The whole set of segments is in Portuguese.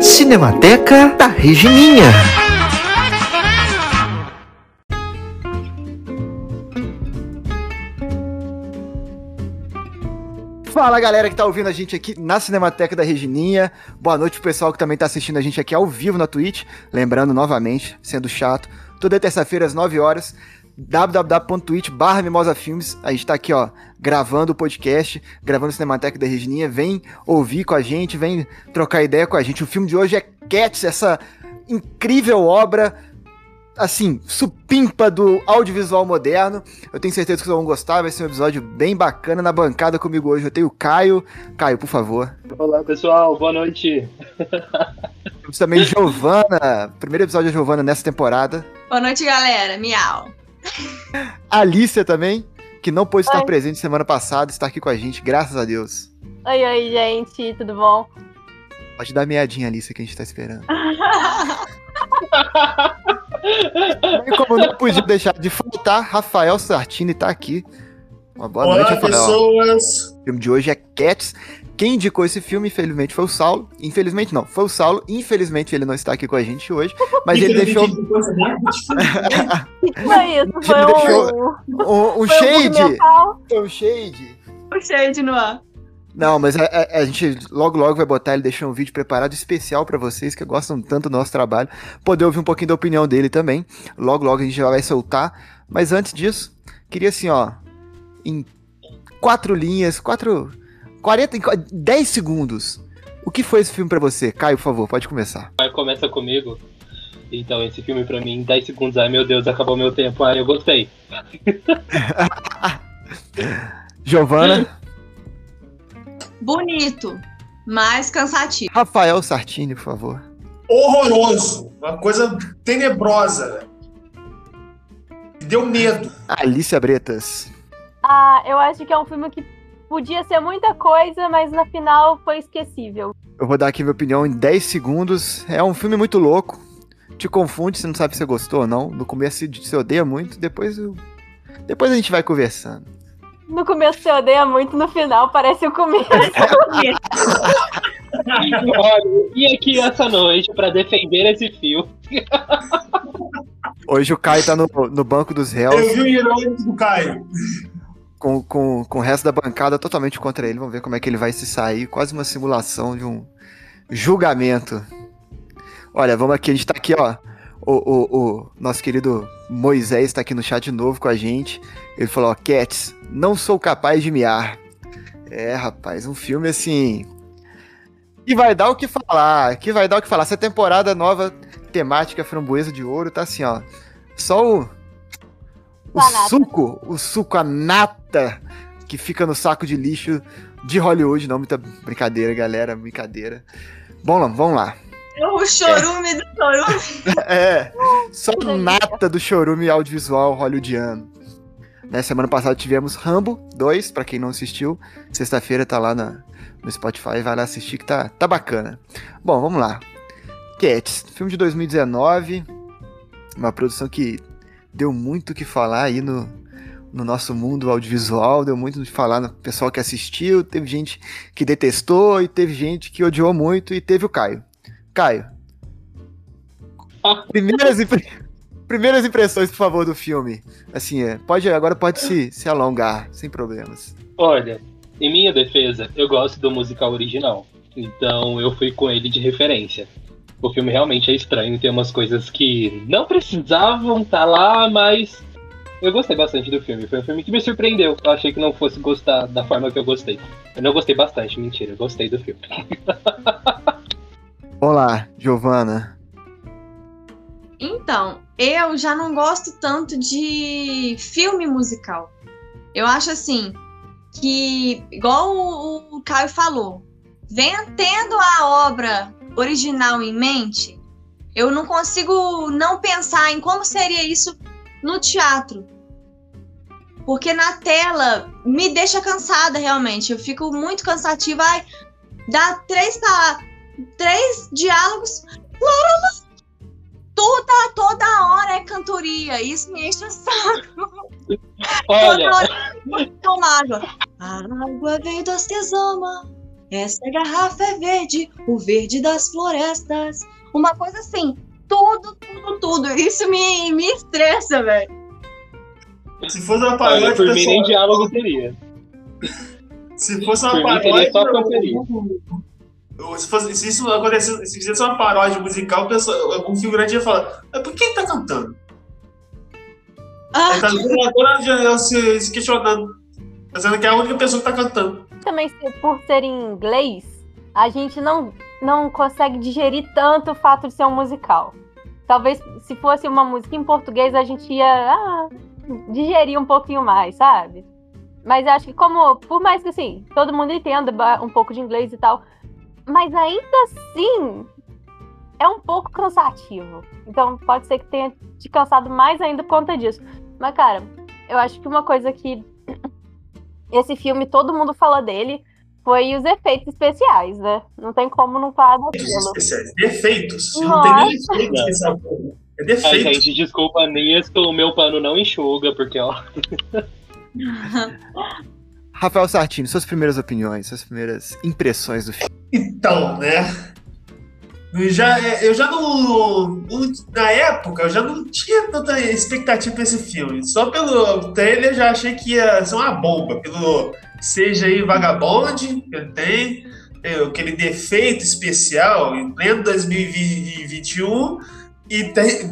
Cinemateca da Regininha. Fala galera que tá ouvindo a gente aqui na Cinemateca da Regininha. Boa noite pro pessoal que também tá assistindo a gente aqui ao vivo na Twitch. Lembrando novamente, sendo chato, toda terça-feira às 9 horas, www.twitch barra Mimosa Filmes. A gente tá aqui, ó, gravando o podcast, gravando o Cinemateca da Regininha. Vem ouvir com a gente, vem trocar ideia com a gente. O filme de hoje é Cats, essa incrível obra assim, supimpa do audiovisual moderno. Eu tenho certeza que vocês vão gostar, vai ser um episódio bem bacana. Na bancada comigo hoje eu tenho o Caio. Caio, por favor. Olá, pessoal, boa noite. Temos também Giovana, primeiro episódio da Giovana nessa temporada. Boa noite, galera. Miau. Alícia também, que não pôde estar oi. presente semana passada, está aqui com a gente, graças a Deus. Oi, oi, gente, tudo bom? Pode dar meadinha, Alícia, que a gente tá esperando. E como não podia deixar de faltar, Rafael Sartini tá aqui. Uma boa Olá, noite, Rafael. pessoas. O filme de hoje é Cats. Quem indicou esse filme, infelizmente, foi o Saulo. Infelizmente não, foi o Saulo. Infelizmente ele não está aqui com a gente hoje, mas ele deixou. foi isso? Foi ele um, deixou um, um foi shade. Um Foi um shade. O shade no ar. Não, mas a, a, a, gente logo logo vai botar ele deixar um vídeo preparado especial para vocês que gostam tanto do nosso trabalho, poder ouvir um pouquinho da opinião dele também. Logo logo a gente já vai soltar. Mas antes disso, queria assim, ó, em quatro linhas, quatro 40 10 segundos. O que foi esse filme para você? Caio, por favor, pode começar. Começa comigo. Então, esse filme para mim, em 10 segundos, ai meu Deus, acabou meu tempo. Ai, eu gostei. Giovana. Bonito, mas cansativo. Rafael Sartini, por favor. Horroroso. Uma coisa tenebrosa. Deu medo. Alicia Bretas. Ah, eu acho que é um filme que podia ser muita coisa, mas no final foi esquecível. Eu vou dar aqui minha opinião em 10 segundos. É um filme muito louco. Te confunde, você não sabe se você gostou ou não. No começo você odeia muito, depois eu... depois a gente vai conversando. No começo você odeia muito, no final parece o começo. Olha, eu vim aqui essa noite para defender esse filme. Hoje o Caio tá no, no banco dos réus. Eu vi o irônico do Caio. Com, com, com o resto da bancada totalmente contra ele. Vamos ver como é que ele vai se sair. Quase uma simulação de um julgamento. Olha, vamos aqui, a gente tá aqui, ó. O, o, o nosso querido Moisés tá aqui no chat de novo com a gente. Ele falou, ó, Cats, não sou capaz de miar. É, rapaz, um filme assim. Que vai dar o que falar. Que vai dar o que falar. Essa temporada nova, temática framboesa de ouro, tá assim, ó. Só o. O suco, o suco, a nata que fica no saco de lixo de Hollywood. Não, muita brincadeira, galera. Brincadeira. Bom, vamos lá. O chorume é. do chorume. É, só nata do chorume audiovisual hollywoodiano. Né, semana passada tivemos Rambo 2, para quem não assistiu. Sexta-feira tá lá na, no Spotify, vai lá assistir que tá, tá bacana. Bom, vamos lá. Cats, filme de 2019. Uma produção que deu muito o que falar aí no, no nosso mundo audiovisual, deu muito o que falar no pessoal que assistiu. Teve gente que detestou e teve gente que odiou muito e teve o Caio. Caio. Primeiras, impre... Primeiras impressões, por favor, do filme. Assim, é, pode, agora pode se, se alongar, sem problemas. Olha, em minha defesa, eu gosto do musical original. Então eu fui com ele de referência. O filme realmente é estranho, tem umas coisas que não precisavam estar tá lá, mas eu gostei bastante do filme. Foi um filme que me surpreendeu. Eu achei que não fosse gostar da forma que eu gostei. Eu não gostei bastante, mentira, eu gostei do filme. Olá, Giovana. Então, eu já não gosto tanto de filme musical. Eu acho assim que, igual o, o Caio falou, vem tendo a obra original em mente, eu não consigo não pensar em como seria isso no teatro. Porque na tela me deixa cansada realmente. Eu fico muito cansativa. Ai, dá três, três diálogos. Toda, toda hora é cantoria. Isso me enche o saco. Olha. Toda hora água. A água vem do Acesama. Essa garrafa é verde, o verde das florestas. Uma coisa assim, tudo, tudo, tudo. Isso me, me estressa, velho. Se fosse uma paródia, por mim nem diálogo teria. se fosse uma por mim paródia. teria só cantoria. eu- Se, fosse, se isso acontecesse, se fizesse uma paródia musical, o pessoal- algum figurante ia falar: Mas por que ele tá cantando? Ah, Ele tá toda a janela se, se questionando. Pensando que é a única pessoa que tá cantando. Também por ser em inglês, a gente não, não consegue digerir tanto o fato de ser um musical. Talvez se fosse uma música em português, a gente ia ah, digerir um pouquinho mais, sabe? Mas acho que como, por mais que assim, todo mundo entenda um pouco de inglês e tal, mas ainda assim é um pouco cansativo. Então pode ser que tenha te cansado mais ainda por conta disso. Mas, cara, eu acho que uma coisa que esse filme todo mundo fala dele foi os efeitos especiais, né? Não tem como não falar Efeitos daquilo. especiais. Defeitos. Não tem nem efeito especial. É Ai, defeito. gente, desculpa nisso, o meu pano não enxuga, porque, ó. Rafael Sartini, suas primeiras opiniões, suas primeiras impressões do filme. Então, né? Já, eu já não, Na época, eu já não tinha tanta expectativa pra esse filme. Só pelo trailer eu já achei que ia ser uma bomba. Pelo seja aí Vagabond, que tem, é, aquele defeito especial em pleno 2021 e tem,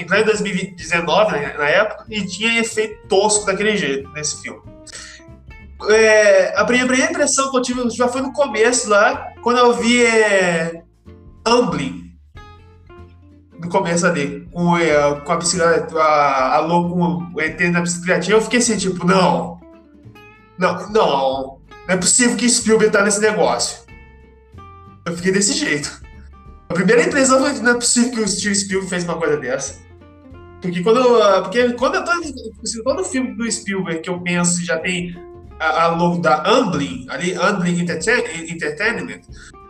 em pleno 2019, né, na época, e tinha efeito tosco daquele jeito nesse filme. É, a primeira impressão que eu tive já foi no começo lá, quando eu vi é, Amblin. No começo ali, com, é, com a bicicleta, a, a com o ET na bicicletinha, eu fiquei assim, tipo, não. Não, não. Não é possível que Spielberg tá nesse negócio. Eu fiquei desse jeito. A primeira impressão foi não é possível que o Steven Spielberg fez uma coisa dessa. Porque quando, eu- porque quando eu tô. assim, Todo filme do Spielberg que eu penso já tem a, a logo da Amblin, ali, Amblin Entertain- Entertainment,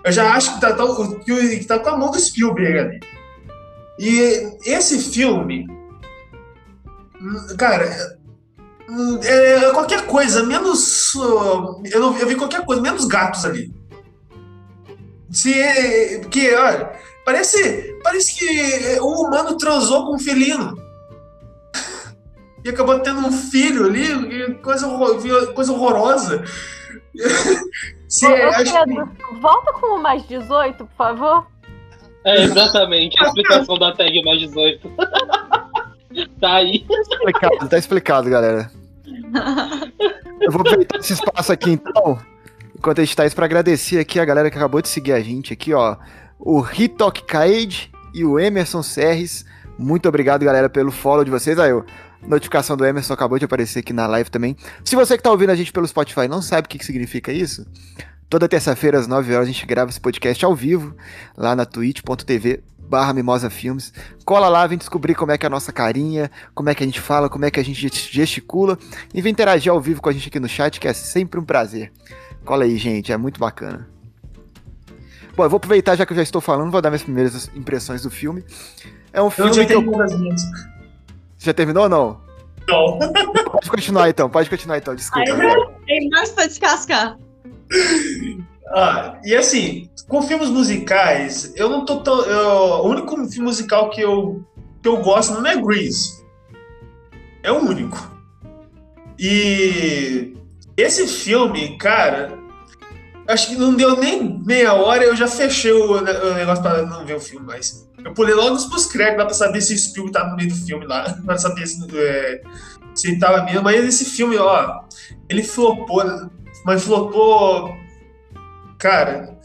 eu já acho que tá, tão- que, tá com a mão do Spielberg ali. E esse filme, cara, hum, é qualquer coisa, menos. Eu, não, eu vi qualquer coisa, menos gatos ali. Se, é- porque, olha, parece, parece que o humano transou com um felino. E acabou tendo um filho ali, coisa, coisa horrorosa. Ô, acho que- Pedro, volta com o mais 18, por favor. É exatamente a explicação da tag mais 18. tá aí. Explicado, tá explicado, galera. Eu vou aproveitar esse espaço aqui então, enquanto a gente tá isso, pra agradecer aqui a galera que acabou de seguir a gente aqui, ó. O Hitok Kaid e o Emerson Serres. Muito obrigado, galera, pelo follow de vocês. Aí, ó, notificação do Emerson acabou de aparecer aqui na live também. Se você que tá ouvindo a gente pelo Spotify não sabe o que, que significa isso, toda terça-feira às 9 horas a gente grava esse podcast ao vivo, lá na twitch.tv barra Mimosa Filmes. Cola lá, vem descobrir como é que é a nossa carinha, como é que a gente fala, como é que a gente gesticula e vem interagir ao vivo com a gente aqui no chat, que é sempre um prazer. Cola aí, gente, é muito bacana. Bom, eu vou aproveitar já que eu já estou falando, vou dar minhas primeiras impressões do filme. É um Eu filme já que eu... Já terminou ou não? Não. Pode continuar então, pode continuar então, desculpa. Tem mais pra descascar. Ah, e assim, com filmes musicais, eu não tô tão. eu- o único filme musical que eu, que eu gosto não é Grease. É o único. E esse filme, cara, acho que não deu nem meia hora, eu já fechei o, o negócio pra não ver o filme mais. Eu pulei logo pros créditos lá pra saber se o Spielberg tá no meio do filme lá, pra saber se, é, se ele tava mesmo. Mas esse filme, ó, ele flopou, mas flopou Cara,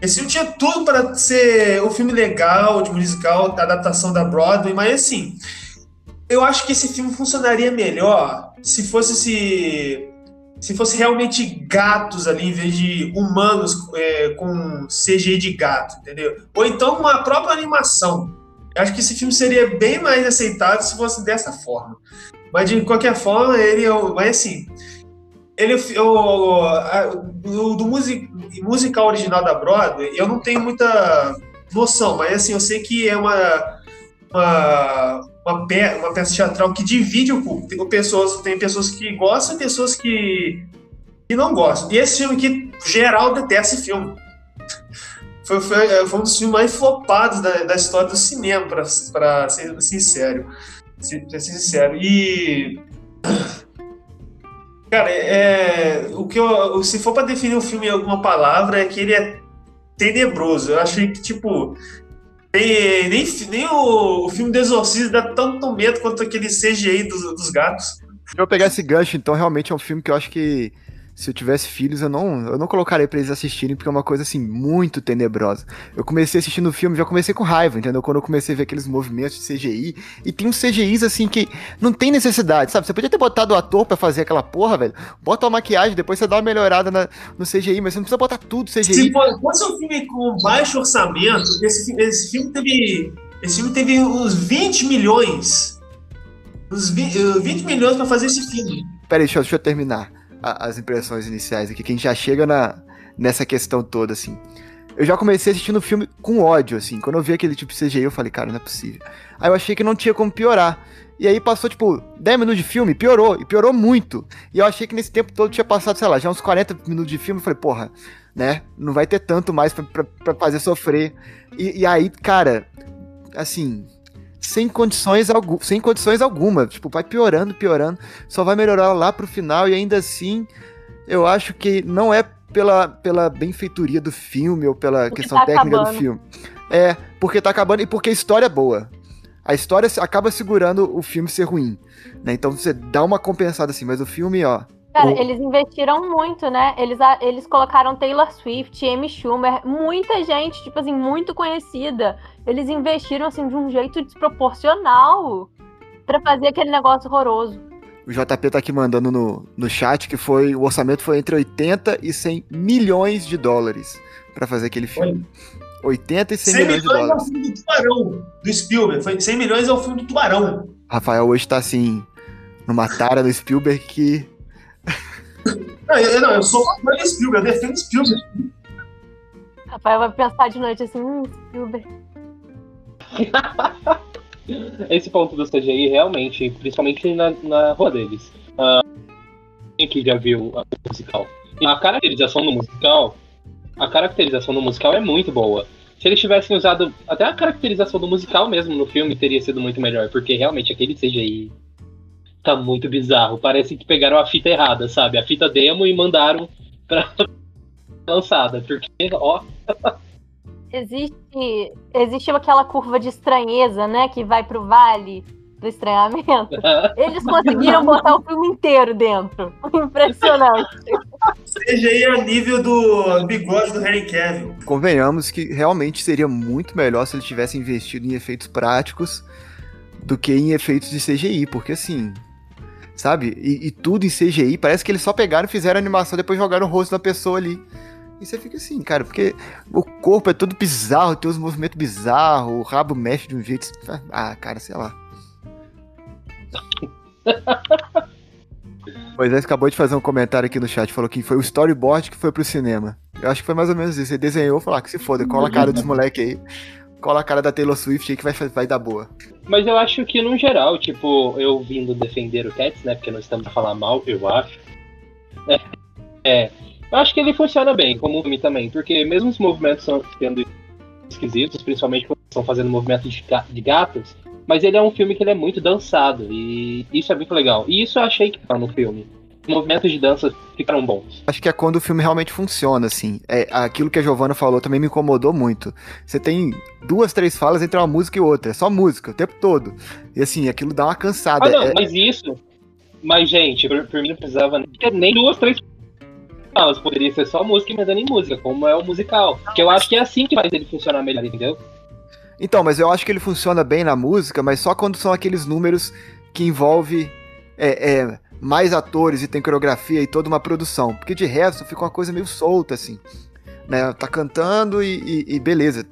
esse filme tinha tudo para ser um filme legal, de musical, da adaptação da Broadway, mas assim, eu acho que esse filme funcionaria melhor se fosse se, se fosse realmente gatos ali, em vez de humanos é, com CGI de gato, entendeu? Ou então uma própria animação. Eu acho que esse filme seria bem mais aceitável se fosse dessa forma. Mas de qualquer forma, ele é. o- Mas assim, ele a- do, do music, musical original da Broadway, eu não tenho muita noção, mas assim, eu sei que é uma uma, uma, pe, uma peça teatral que divide o público. Tem pessoas, tem pessoas que gostam e pessoas que e não gosto. E esse filme que geral detesta esse filme. Foi, foi, foi um dos filmes mais flopados da, da história do cinema, pra ser sincero. Pra ser sincero. E. Cara, é, o que eu, se for para definir o filme em alguma palavra, é que ele é tenebroso. Eu achei que, tipo, nem, nem, nem o, o filme do Exorcista dá tanto medo quanto aquele CGI dos, dos gatos. Se eu pegar esse gancho, então realmente é um filme que eu acho que se eu tivesse filhos, eu não, eu não colocaria pra eles assistirem, porque é uma coisa, assim, muito tenebrosa. Eu comecei assistindo o filme, já comecei com raiva, entendeu? Quando eu comecei a ver aqueles movimentos de CGI, e tem uns CGIs, assim, que não tem necessidade, sabe? Você podia ter botado o ator pra fazer aquela porra, velho. Bota uma maquiagem, depois você dá uma melhorada na, no CGI, mas você não precisa botar tudo CGI. Se fosse um filme com baixo orçamento, esse, esse filme teve... Esse filme teve uns 20 milhões. Uns 20, 20 milhões pra fazer esse filme. Peraí, deixa, deixa eu terminar a, as impressões iniciais aqui, que a gente já chega na, nessa questão toda, assim. Eu já comecei assistindo o filme com ódio, assim. Quando eu vi aquele tipo CGI, eu falei, cara, não é possível. Aí eu achei que não tinha como piorar. E aí passou, tipo, 10 minutos de filme, piorou, e piorou muito. E eu achei que nesse tempo todo tinha passado, sei lá, já uns 40 minutos de filme. Eu falei, porra, né? Não vai ter tanto mais pra, pra, pra fazer sofrer. E, e aí, cara, assim, sem condições, sem condições alguma. Tipo, vai piorando, piorando. Só vai melhorar lá pro final e ainda assim, eu acho que não é pela, pela benfeitoria do filme ou pela porque questão tá técnica acabando. do filme. É, porque tá acabando e porque a história é boa. A história acaba segurando o filme ser ruim. Né? Então você dá uma compensada assim, mas o filme, ó, Cara, o... eles investiram muito, né? Eles, eles colocaram Taylor Swift, Amy Schumer, muita gente, tipo assim, muito conhecida. Eles investiram, assim, de um jeito desproporcional para fazer aquele negócio horroroso. O JP tá aqui mandando no, no chat que foi o orçamento foi entre 80 e 100 milhões de dólares para fazer aquele filme. Foi. 80 e 100, 100 milhões, milhões de dólares. é o filme do Tubarão, do Spielberg. Foi 100 milhões é o filme do Tubarão. Rafael hoje tá assim, numa tara do Spielberg que não, eu, não, eu sou fã de Spielberg, eu defendo Spielberg. Rafael vai pensar de noite assim, hum, Spielberg. Esse ponto do CGI, realmente, principalmente na, na rua deles. Uh, quem que já viu a musical? A caracterização do musical, a caracterização do musical é muito boa. Se eles tivessem usado até a caracterização do musical mesmo no filme, teria sido muito melhor, porque realmente aquele CGI tá muito bizarro. Parece que pegaram a fita errada, sabe? A fita demo e mandaram pra lançada. Porque, ó. Existe, existe aquela curva de estranheza, né? Que vai pro vale do estranhamento. Eles conseguiram botar o filme inteiro dentro. Impressionante. Seja aí a nível do bigode do Harry Cavill. Convenhamos que realmente seria muito melhor se ele tivesse investido em efeitos práticos do que em efeitos de CGI, porque assim, sabe? E, e, tudo em CGI. Parece que eles só pegaram, fizeram a animação, depois jogaram o rosto da pessoa ali. E você fica assim, cara, porque o corpo é todo bizarro, tem uns movimentos bizarros, o rabo mexe de um jeito. Ah, cara, sei lá. Moisés acabou de fazer um comentário aqui no chat, falou que foi o storyboard que foi pro cinema. Eu acho que foi mais ou menos isso. Ele desenhou e falou: ah, que se foda, cola a cara dos moleques aí cola a cara da Taylor Swift aí que vai, vai dar boa. Mas eu acho que no geral, tipo, eu vindo defender o Cats, né? Porque nós estamos a falar mal, eu acho. É, é, eu acho que ele funciona bem como filme também, porque mesmo os movimentos são sendo esquisitos, principalmente quando estão fazendo movimento de gatos, mas ele é um filme que ele é muito dançado e isso é muito legal. E isso eu achei que tá no filme movimentos de dança ficaram bons. Acho que é quando o filme realmente funciona, assim. É, aquilo que a Giovanna falou também me incomodou muito. Você tem duas, três falas entre uma música e outra. É só música o tempo todo. E assim, aquilo dá uma cansada. Ah, não, é... mas isso. Mas, gente, por, por mim não precisava nem duas, três falas. Poderia ser só música emendando em música, como é o musical. Que eu acho que é assim que faz ele funcionar melhor, entendeu? Então, mas eu acho que ele funciona bem na música, mas só quando são aqueles números que envolve é, é, mais atores e tem coreografia e toda uma produção. Porque de resto fica uma coisa meio solta, assim. Né? Tá cantando e, e, e beleza.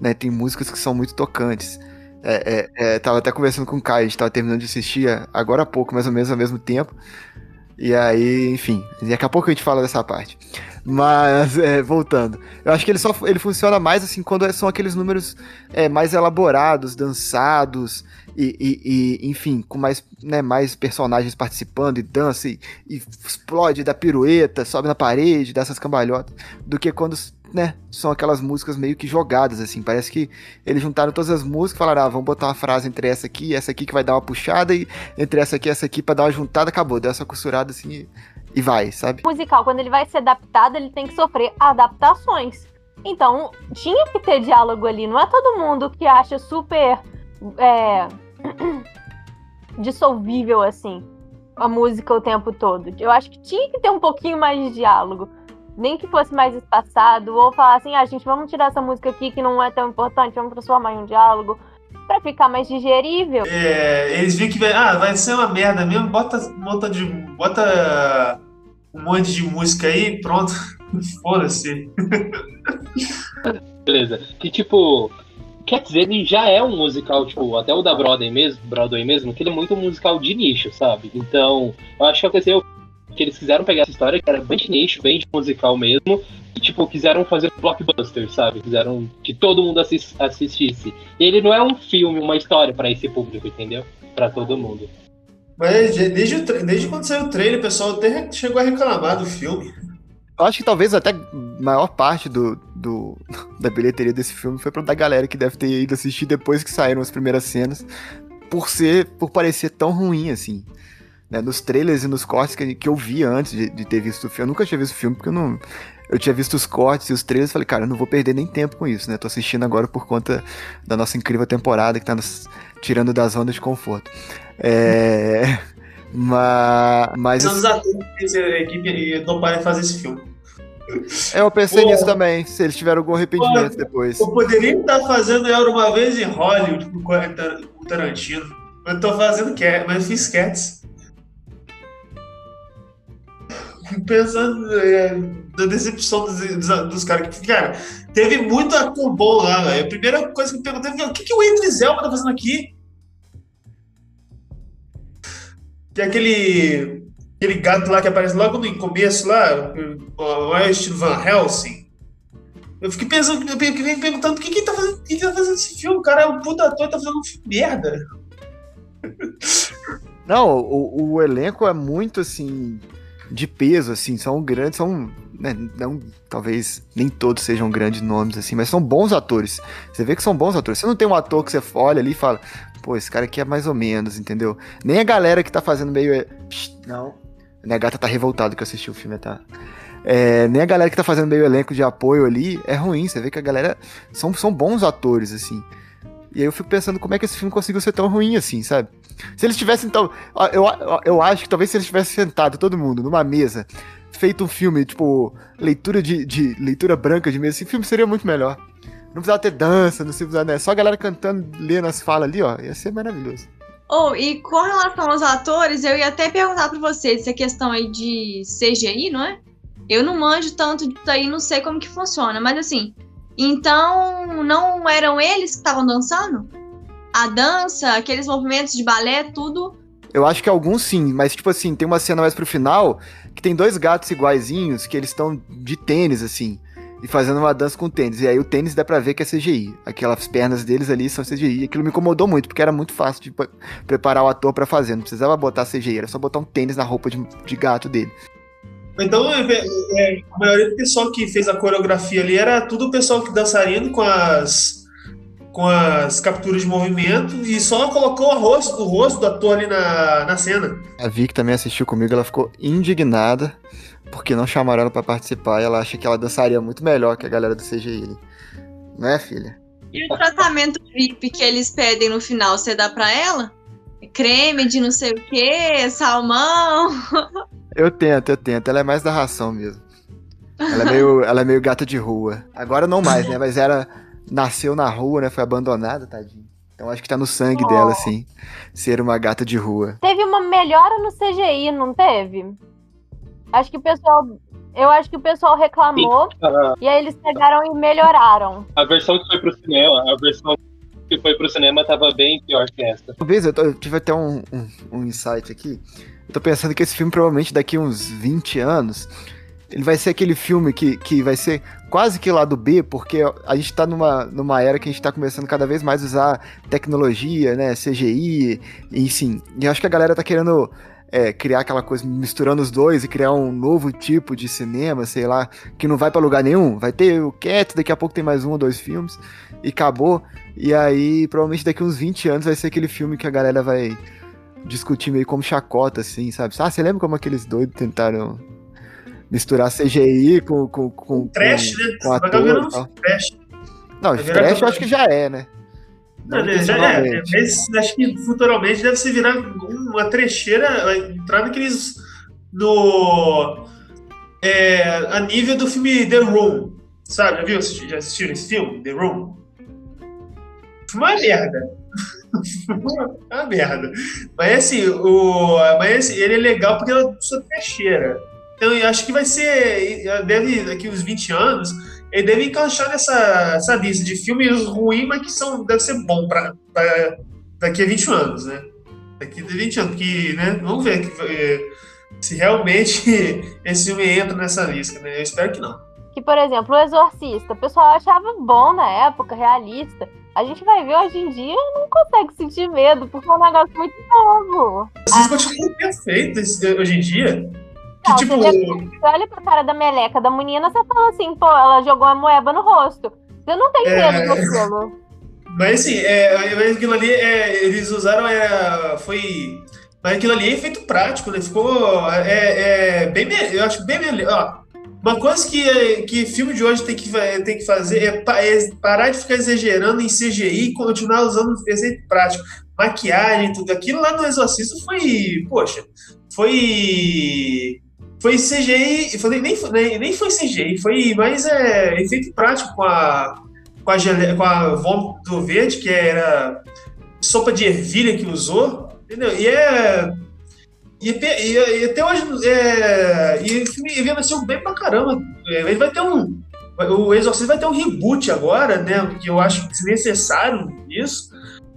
Né? Tem músicas que são muito tocantes. É, é, é, tava até conversando com o Kai, a gente tava terminando de assistir agora há pouco, mais ou menos ao mesmo tempo. E aí, enfim, daqui a pouco a gente fala dessa parte. Mas, é, voltando, eu acho que ele só ele funciona mais assim quando são aqueles números é, mais elaborados, dançados e, e, e, enfim, com mais, né, mais personagens participando e dança e, e explode da pirueta, sobe na parede, dessas cambalhotas, do que quando né, são aquelas músicas meio que jogadas, assim. Parece que eles juntaram todas as músicas e falaram, ah, vamos botar uma frase entre essa aqui e essa aqui que vai dar uma puxada, e entre essa aqui e essa aqui pra dar uma juntada, acabou. Deu essa costurada assim e, e vai, sabe? Musical, quando ele vai ser adaptado, ele tem que sofrer adaptações. Então, tinha que ter diálogo ali. Não é todo mundo que acha super é, dissolvível assim a música o tempo todo. Eu acho que tinha que ter um pouquinho mais de diálogo nem que fosse mais espaçado, ou falar assim, ah, gente, vamos tirar essa música aqui que não é tão importante, vamos transformar em um diálogo para ficar mais digerível. É, eles viram que vai, ah, vai ser uma merda mesmo, bota, bota, de, bota um monte de música aí, pronto, foda-se. Beleza. Que tipo, quer dizer, ele já é um musical, tipo, até o da Broadway mesmo, Broadway mesmo, que ele é muito um musical de nicho, sabe? Então, eu acho que aconteceu que eles quiseram pegar essa história, que era bem de nicho, bem de musical mesmo, e, tipo, quiseram fazer blockbuster, sabe? Quiseram que todo mundo assist assistisse. E ele não é um filme, uma história para esse público, entendeu? Para todo mundo. Mas desde, desde quando saiu o trailer, o pessoal até chegou a reclamar do filme. Eu acho que talvez até maior parte do, do, da bilheteria desse filme foi pra da galera que deve ter ido assistir depois que saíram as primeiras cenas, por ser, por parecer tão ruim assim né, nos trailers e nos cortes que, que eu vi antes de, de, ter visto o filme. Eu nunca tinha visto o filme porque eu não. Eu tinha visto os cortes e os trailers e falei, cara, eu não vou perder nem tempo com isso, né? Tô assistindo agora por conta da nossa incrível temporada que tá nos tirando da zona de conforto. É. mas. mas os atores a equipe toparem fazer esse filme. É, eu pensei Pô, nisso também, se eles tiveram algum arrependimento Pô, depois. Eu poderia estar fazendo Era uma vez em Hollywood com o Tarantino. Eu tô fazendo Cats, mas eu fiz Cats. pensando é, na decepção dos, dos, dos caras. Cara, teve muito ator bom lá, velho. A primeira coisa que me perguntei foi: o que, que o Idris Elba tá fazendo aqui? Que é aquele, aquele gato lá que aparece logo no começo lá, o estilo Van Helsing. Eu fiquei pensando, eu fiquei me perguntando o que, que ele tá fazendo, que, que tá fazendo esse filme? O cara é um puta ator tá fazendo um filme merda. Não, o, o elenco é muito assim de peso, assim, são grandes, são. Né, não, talvez nem todos sejam grandes nomes, assim, mas são bons atores. Você vê que são bons atores. Você não tem um ator que você olha ali e fala, pô, esse cara aqui é mais ou menos, entendeu? Nem a galera que tá fazendo meio. Não. Minha gata tá revoltada que eu assisti o filme, tá? É, nem a galera que tá fazendo meio elenco de apoio ali é ruim. Você vê que a galera são, são bons atores, assim. E aí eu fico pensando como é que esse filme conseguiu ser tão ruim assim, sabe? Se eles tivessem, então. Eu, eu acho que talvez se eles tivessem sentado todo mundo numa mesa, feito um filme, tipo, leitura de, de leitura branca de mesa, esse filme seria muito melhor. Não precisava ter dança, não precisava, né? Só a galera cantando, lendo as falas ali, ó. Ia ser maravilhoso. Oh, e com relação aos atores, eu ia até perguntar pra vocês essa questão aí de CGI, não é? Eu não manjo tanto disso aí, não sei como que funciona, mas assim, então não eram eles que estavam dançando? a dança, aqueles movimentos de balé, tudo. Eu acho que alguns sim, mas tipo assim, tem uma cena mais pro final que tem dois gatos iguaizinhos que eles estão de tênis, assim, e fazendo uma dança com tênis. E aí o tênis dá pra ver que é CGI. Aquelas pernas deles ali são CGI. Aquilo me incomodou muito, porque era muito fácil de preparar o ator para fazer. Não precisava botar CGI, era só botar um tênis na roupa de, de gato dele. Então, é, é, a maioria do pessoal que fez a coreografia ali era tudo o pessoal que dançarindo com as com as capturas de movimento e só colocou o rosto, o rosto do ator ali na, na cena. A Vic também assistiu comigo, ela ficou indignada porque não chamaram ela para participar e ela acha que ela dançaria muito melhor que a galera do CGI. Não é, filha? E o tratamento VIP que eles pedem no final, você dá para ela? Creme de não sei o que, salmão. Eu tento, eu tento. Ela é mais da ração mesmo. Ela é meio, ela é meio gata de rua. Agora não mais, né? Mas era nasceu na rua, né? Foi abandonada, tadinho. Então acho que tá no sangue oh. dela, assim, ser uma gata de rua. Teve uma melhora no CGI, não teve? Acho que o pessoal. Eu acho que o pessoal reclamou e aí eles pegaram e melhoraram. A versão que foi pro cinema, a versão que foi pro cinema tava bem pior que essa. Talvez eu, eu tive até um, um, um insight aqui. Eu tô pensando que esse filme provavelmente daqui uns 20 anos, ele vai ser aquele filme que, que vai ser quase que lá do B, porque a gente tá numa, numa era que a gente tá começando cada vez mais a usar tecnologia, né, CGI, enfim. E acho que a galera tá querendo é, criar aquela coisa misturando os dois e criar um novo tipo de cinema, sei lá, que não vai para lugar nenhum. Vai ter o Cat, daqui a pouco tem mais um ou dois filmes e acabou. E aí, provavelmente daqui uns 20 anos vai ser aquele filme que a galera vai discutir meio como chacota, assim, sabe? Ah, você lembra como aqueles doidos tentaram misturar CGI com. com, com trash, com, né? Com ator. Não, trash eu acho que já é, né? Não já é, intencionalmente. mas acho que futuramente deve se virar uma trecheira, entrar naqueles. no. é, a nível do filme The Room. Sabe? Já viu? Já assistiram esse filme? The Room? Uma merda. Uma merda. Mas assim, o, mas assim, ele é legal porque é uma trecheira. Então eu acho que vai ser. Deve, daqui uns 20 anos, ele deve encaixar nessa essa lista de filmes ruins, mas que são, deve ser bom pra, pra daqui a 20 anos, né? Daqui a 20 anos, porque, né? Vamos ver eh, se realmente esse filme entra nessa lista, né? Eu espero que não. Que, por exemplo, o Exorcista, o pessoal achava bom na época, realista. A gente vai ver hoje em dia e não consegue sentir medo, porque é um negócio muito novo. Vocês continuam perfeitos hoje em dia. Que Não, tipo. você olha pra cara da meleca da menina, você fala assim, pô, ela jogou uma moeba no rosto. Você não tem É. medo daquilo. Mas assim, é, mas aquilo ali, é, eles usaram, é, foi... Mas aquilo ali é efeito prático, né? Ficou, é, é bem, eu acho bem melhor. Uma coisa que, que filme de hoje tem que, tem que fazer é, pa- é parar de ficar exagerando em CGI e continuar usando efeito prático. Maquiagem, tudo. Aquilo lá no Exorcista foi, poxa, foi... Foi CGI, nem, nem, nem foi CGI, foi mais é, efeito prático com a, com a, gele, com a vômito verde, que era sopa de ervilha que usou, entendeu? E é. E, pe- e, e até hoje. É, e o filme bem pra caramba. É, Ele vai ter um. O Exorcista vai ter um reboot agora, né? Que eu acho necessário isso.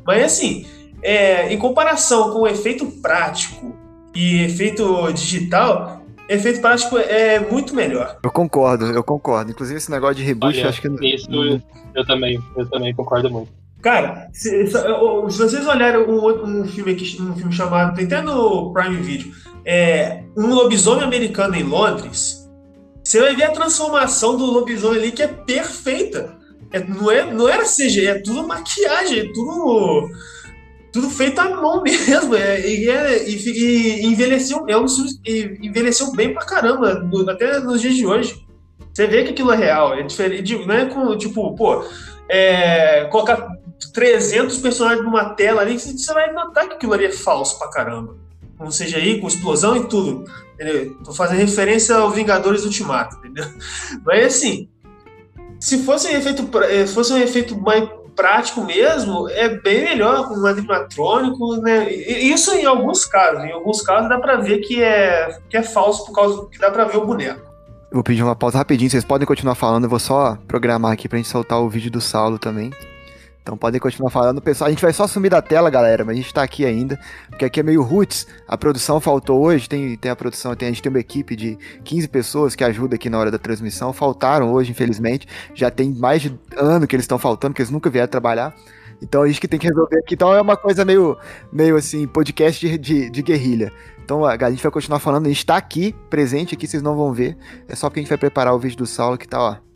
Mas assim, é, em comparação com o efeito prático e efeito digital, efeito prático é muito melhor. Eu concordo, eu concordo. Inclusive esse negócio de reboot, Olha, acho que. Isso eu, eu também, eu também concordo muito. Cara, se, se- se vocês olharem um, outro- um filme aqui, um filme chamado, tem até no Prime Video, é Um Lobisomem Americano em Londres, você vai ver a transformação do lobisomem ali que é perfeita. É, não, é, não era CG, é tudo maquiagem, é tudo, tudo feito à mão mesmo. É, e, é- e e envelheceu, é um envelheceu bem pra caramba, do- até nos dias de hoje. Você vê que aquilo é real, é diferente, não é com, tipo, pô, é, colocar 300 personagens numa tela ali, você vai notar que aquilo ali é falso pra caramba. Com CGI, com explosão e tudo. Entendeu? Tô fazendo referência ao Vingadores Ultimato, entendeu? Mas assim, se fosse um efeito, eh, fosse um efeito mais prático mesmo, é bem melhor com um animatrônico, né? Isso em alguns casos. Em alguns casos dá pra ver que é, que é falso por causa que dá pra ver o boneco. Eu vou pedir uma pausa rapidinho, vocês podem continuar falando, eu vou só programar aqui pra gente soltar o vídeo do Saulo também. Então podem continuar falando, pessoal. A gente vai só sumir da tela, galera, mas a gente tá aqui ainda, porque aqui é meio roots. A produção faltou hoje, tem, tem a produção, tem, a gente tem uma equipe de 15 pessoas que ajuda aqui na hora da transmissão. Faltaram hoje, infelizmente. Já tem mais de ano que eles estão faltando, porque eles nunca vieram trabalhar. Então a gente que tem que resolver aqui. Então é uma coisa meio, meio assim, podcast de, de, de guerrilha. Então a gente vai continuar falando, a gente tá aqui, presente aqui, vocês não vão ver. É só porque a gente vai preparar o vídeo do Saulo que tá, ó.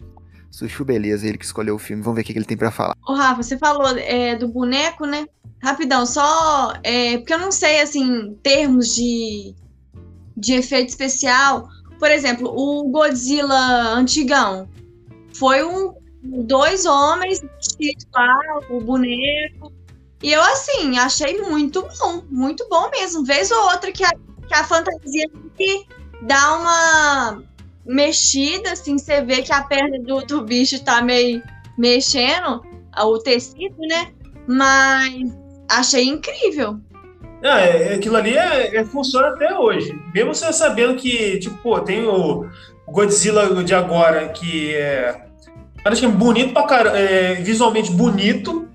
Suchu Beleza, ele que escolheu o filme. Vamos ver o que, ele tem pra falar. Ô, Rafa, você falou é, do boneco, né? Rapidão, só. é, porque eu não sei, assim, termos de, de efeito especial. Por exemplo, o Godzilla antigão. Foi um. Dois homens lá, o boneco. E eu, assim, achei muito bom. Muito bom mesmo. Vez ou outra que a, que a fantasia que dá uma mexida, assim, você vê que a perna do, do bicho tá meio mexendo, o tecido, né? Mas achei incrível. Ah, é, aquilo ali é, é- funciona até hoje. Mesmo você sabendo que, tipo, pô, tem o, Godzilla de agora, que é. Que é bonito pra caramba, é, visualmente bonito,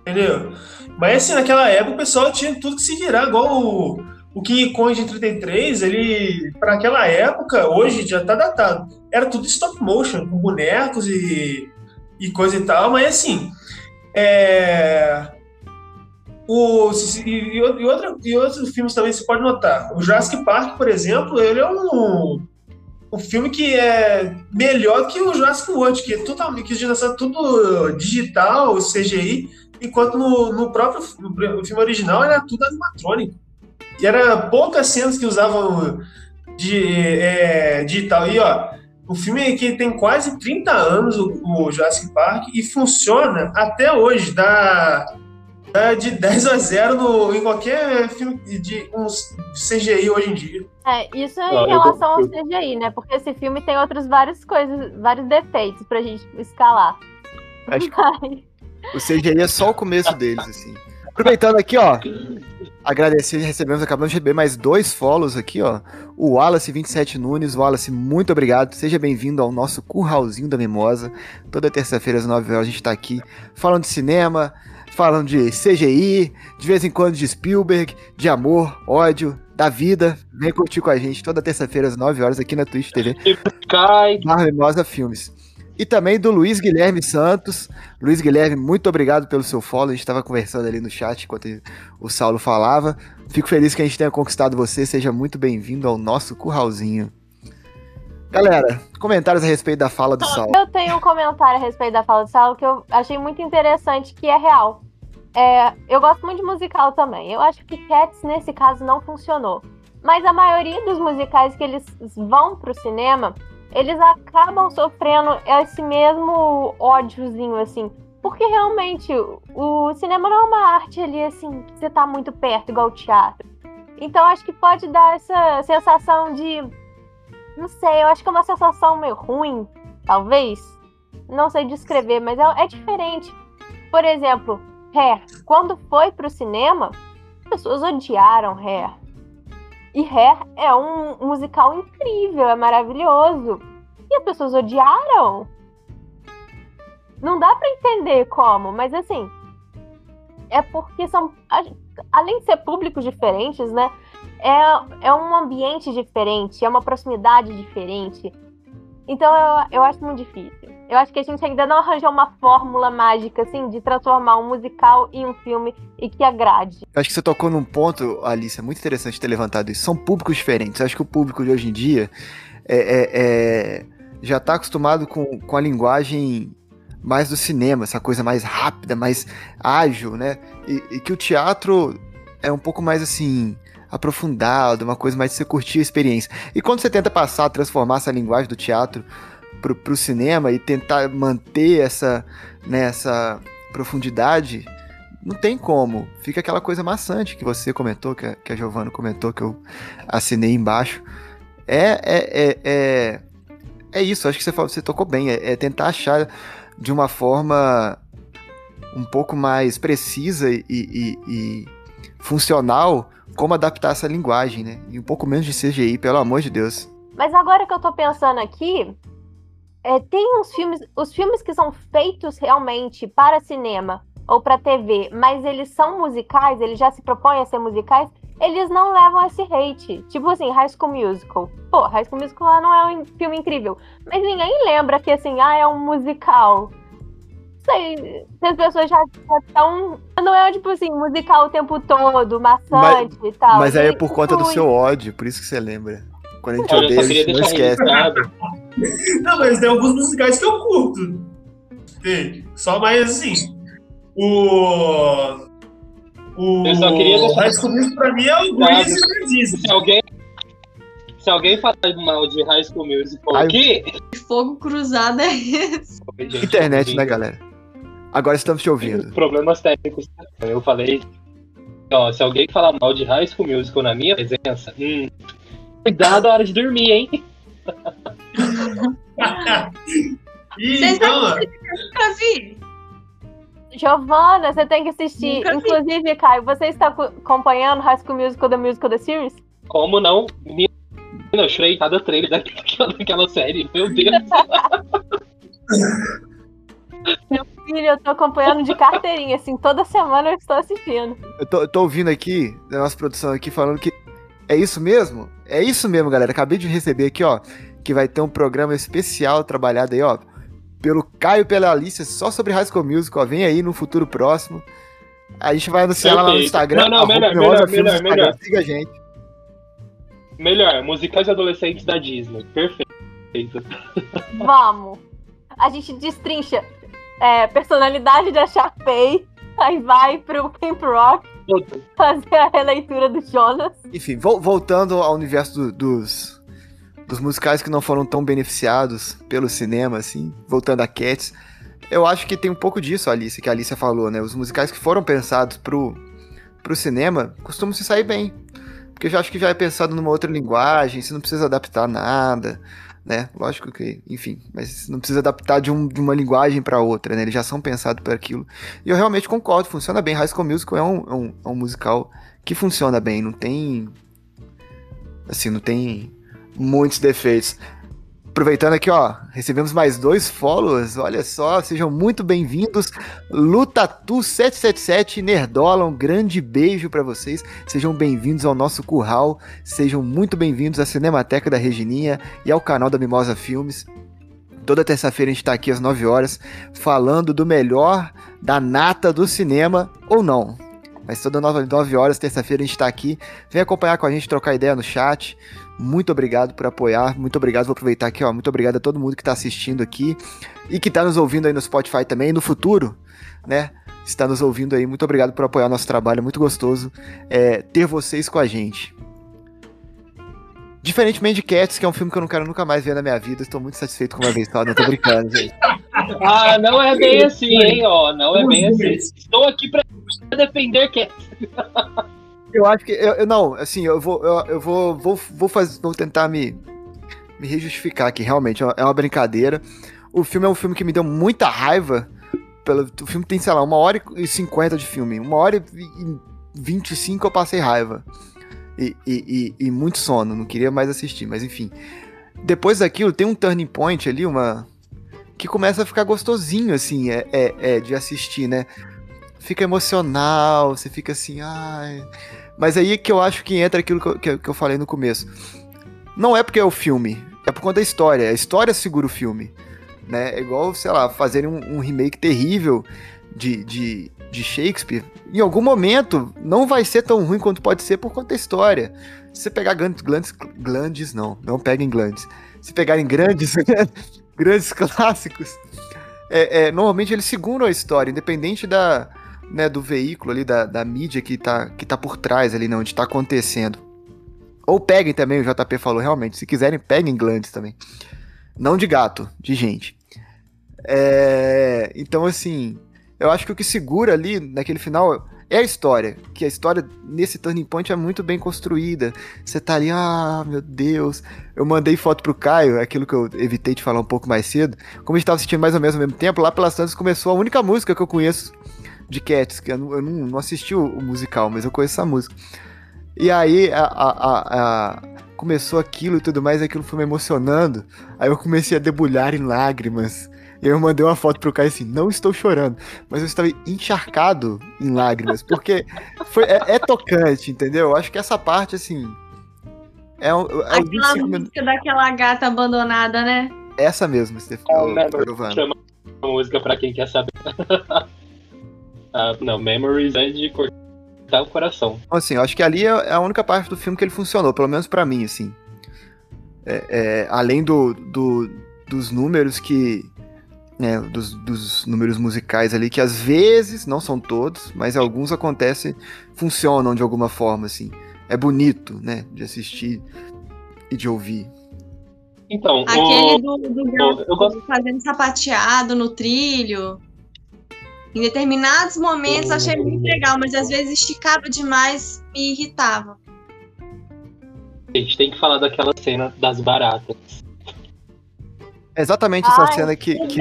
entendeu? Mas assim, naquela época o pessoal tinha tudo que se virar, igual o, o Kong de 33, ele, para aquela época, hoje já tá datado. Era tudo stop motion, com bonecos e, e coisa e tal, mas assim. É, o, e, e, outra, e outros filmes também você pode notar. O Jurassic Park, por exemplo, ele é um, um filme que é melhor que o Jurassic World, que é totalmente que é tudo digital, CGI, enquanto no, no próprio no filme original era tudo animatrônico. E era poucas cenas que usavam de, é, digital. E ó, o filme que tem quase 30 anos, o, o Jurassic Park, e funciona até hoje, dá, dá de 10 a 0 no, em qualquer filme de um CGI hoje em dia. É, isso é em relação ao CGI, né? Porque esse filme tem outras várias coisas, vários defeitos pra gente escalar. Acho que o CGI é só o começo deles, assim. Aproveitando aqui, ó. Agradecer, recebemos, acabamos de receber mais dois follows aqui, ó. O Wallace27 Nunes. Wallace, muito obrigado. Seja bem-vindo ao nosso curralzinho da Mimosa. Toda terça-feira às 9 horas a gente tá aqui falando de cinema, falando de CGI, de vez em quando de Spielberg, de amor, ódio, da vida. Vem curtir com a gente toda terça-feira às 9 horas aqui na Twitch TV. Cai. Mimosa Filmes e também do Luiz Guilherme Santos. Luiz Guilherme, muito obrigado pelo seu follow. A gente estava conversando ali no chat enquanto o Saulo falava. Fico feliz que a gente tenha conquistado você. Seja muito bem-vindo ao nosso curralzinho. Galera, comentários a respeito da fala do Saulo. Eu tenho um comentário a respeito da fala do Saulo que eu achei muito interessante, que é real. É, eu gosto muito de musical também. Eu acho que Cats, nesse caso, não funcionou. Mas a maioria dos musicais que eles vão pro cinema, eles acabam sofrendo esse mesmo ódiozinho, assim. Porque realmente o cinema não é uma arte ali, assim, que você tá muito perto, igual o teatro. Então acho que pode dar essa sensação de. Não sei, eu acho que é uma sensação meio ruim, talvez. Não sei descrever, mas é, é diferente. Por exemplo, Hair. Quando foi pro cinema, as pessoas odiaram Hair. E Hair é um musical incrível, é maravilhoso. E as pessoas odiaram. Não dá para entender como, mas assim, é porque são além de ser públicos diferentes, né? É, é um ambiente diferente, é uma proximidade diferente. Então eu, eu acho muito difícil. Eu acho que a gente ainda não arranjou uma fórmula mágica, assim, de transformar um musical em um filme e que agrade. Eu acho que você tocou num ponto, Alice, é muito interessante ter levantado isso. São públicos diferentes. Eu acho que o público de hoje em dia é, é, é, já está acostumado com, com a linguagem mais do cinema, essa coisa mais rápida, mais ágil, né? E, e que o teatro é um pouco mais assim aprofundado, uma coisa mais de você curtir a experiência. E quando você tenta passar, transformar essa linguagem do teatro pro, pro cinema e tentar manter essa, né, profundidade, não tem como. Fica aquela coisa maçante que você comentou, que a, que a Giovana comentou, que eu assinei embaixo. É, é, é, é, é isso, acho que você, você tocou bem. É, é tentar achar de uma forma um pouco mais precisa e, e, e, funcional como adaptar essa linguagem, né? E um pouco menos de CGI, pelo amor de Deus. Mas agora que eu tô pensando aqui, é, tem uns filmes, os filmes que são feitos realmente para cinema ou para TV, mas eles são musicais, eles já se propõem a ser musicais, eles não levam esse hate. Tipo assim, High School Musical. Pô, High School Musical não é um filme incrível, mas ninguém lembra que assim, ah, é um musical. Não sei, se as pessoas já estão. Não é tipo assim, musical o tempo todo, maçante mas, e tal. Mas aí é por conta do seu ódio, por isso que você lembra. Quando a gente Olha, odeia, a gente não esquece. não, mas tem alguns musicais que eu curto. Tem. Só mais assim. O. O. Eu só queria deixar. High School Musical pra mim é o Grease e Se alguém. Se alguém falar mal de High School Musical Ai, aqui. Fogo cruzado é esse. Internet, né, galera? Agora estamos te ouvindo. Problemas técnicos. Eu falei. Ó, se alguém falar mal de High School Musical na minha presença, hum, Cuidado na hora de dormir, hein? Vocês não nunca vi. Giovana, você tem que assistir. Nunca Inclusive, vi. Caio, você está acompanhando High School Musical, The Musical, The Series? Como não? Menina, eu chorei cada trailer daquela, daquela série. Meu Deus. Meu filho, eu tô acompanhando de carteirinha, assim, toda semana eu estou assistindo. Eu tô, eu tô ouvindo aqui, da nossa produção aqui, falando que É isso mesmo? É isso mesmo, galera. Acabei de receber aqui, ó, que vai ter um programa especial trabalhado aí, ó, pelo Caio e pela Alicia, só sobre High School Musical. Vem aí no futuro próximo. A gente vai anunciar lá no. Instagram. Não, não, melhor, melhor, melhor, Instagram. melhor. Siga a gente. Melhor, musicais adolescentes da Disney. Perfeito. Vamos. A gente destrincha é, personalidade da Sharpay, aí vai pro Camp Rock fazer a releitura do Jonas. Enfim, vol- voltando ao universo do- dos, dos musicais que não foram tão beneficiados pelo cinema, assim, voltando a Cats, eu acho que tem um pouco disso, Alice, que a Alicia falou, né? Os musicais que foram pensados pro, pro cinema costumam se sair bem. Porque eu já acho que já é pensado numa outra linguagem, você não precisa adaptar nada, né? Lógico que, enfim, mas não precisa adaptar de, um- de uma linguagem para outra, né? Eles já são pensados para aquilo. E eu realmente concordo, funciona bem. High School Musical é um, é um, é um musical que funciona bem, não tem. Assim, não tem muitos defeitos. Aproveitando aqui, ó, recebemos mais dois followers, olha só, sejam muito bem-vindos. Lutatu777 Nerdola, um grande beijo pra vocês. Sejam bem-vindos ao nosso curral, sejam muito bem-vindos à Cinemateca da Regininha e ao canal da Mimosa Filmes. Toda terça-feira a gente tá aqui às 9 horas falando do melhor da nata do cinema ou não. Mas toda 9, 9 horas, terça-feira, a gente tá aqui. Vem acompanhar com a gente, trocar ideia no chat. Muito obrigado por apoiar. Muito obrigado. Vou aproveitar aqui, ó. Muito obrigado a todo mundo que tá assistindo aqui e que tá nos ouvindo aí no Spotify também. No futuro, né? Está nos ouvindo aí. Muito obrigado por apoiar o nosso trabalho. É muito gostoso é, ter vocês com a gente. Diferentemente de Cats, que é um filme que eu não quero nunca mais ver na minha vida. Estou muito satisfeito com uma vez só. Não tô brincando, gente. Ah, não é bem assim, hein, ó. Não é bem assim. Estou aqui pra defender que Eu acho que. Eu, eu- não, assim, eu vou. Eu, eu vou, vou, vou, fazer, vou tentar me, me rejustificar aqui, realmente. É uma- é uma brincadeira. O filme é um filme que me deu muita raiva. Pelo, o filme tem, sei lá, uma hora e cinquenta de filme. Uma hora e vinte e cinco eu passei raiva. E, e, e, e muito sono. Não queria mais assistir, mas enfim. Depois daquilo, tem um turning point ali, uma. Que começa a ficar gostosinho, assim, é, é, é de assistir, né? Fica emocional, você fica assim, ai. Mas aí que eu acho que entra aquilo que eu, que eu- falei no começo. Não é porque é o filme, é por conta da história. A história segura o filme. Né? É igual, sei lá, fazerem um, um remake terrível de, de, de Shakespeare. Em algum momento, não vai ser tão ruim quanto pode ser por conta da história. Se você pegar glandes, glandes não, não peguem glandes. Se pegarem grandes, grandes clássicos, é, é, normalmente eles seguram a história, independente da, né, do veículo ali, da, da mídia que tá, que tá por trás ali, né, onde tá acontecendo. Ou peguem também, o JP falou, realmente, se quiserem, peguem glandes também. Não de gato, de gente. É, então, assim, eu acho que o que segura ali, naquele final, é a história. Que a história, nesse turning point, é muito bem construída. Você tá ali, ah, meu Deus. Eu mandei foto pro Caio, aquilo que eu evitei de falar um pouco mais cedo. Como a gente tava assistindo mais ou menos ao mesmo tempo, lá pelas tantas começou a única música que eu conheço de Cats, que eu não, eu não, assisti o, o musical, mas eu conheço essa música. E aí a, a- a- a- começou aquilo e tudo mais, e aquilo foi me emocionando. Aí eu comecei a debulhar em lágrimas. E aí eu mandei uma foto pro Caio assim, não estou chorando, mas eu estava encharcado em lágrimas, porque foi, é, é tocante, entendeu? Eu acho que essa parte, assim. É, é os 25 Aquela minutos. música daquela gata abandonada, né? Essa mesmo, Steph, Ah, chama a música pra quem quer saber. Ah, não, Memories é de cortar o coração. Assim, eu acho que ali é é a única parte do filme que ele funcionou, pelo menos pra mim, assim. É, é, além do, do- dos números que. né, dos, dos números musicais ali, que às vezes, não são todos, mas alguns acontecem, funcionam de alguma forma, assim. É bonito, né, de assistir e de ouvir. Então, Aquele o... do, do o- gato eu gosto. fazendo sapateado no trilho. Em determinados momentos achei muito legal, mas às vezes esticava demais me irritava. A gente tem que falar daquela cena das baratas. É exatamente essa Ai, cena que, que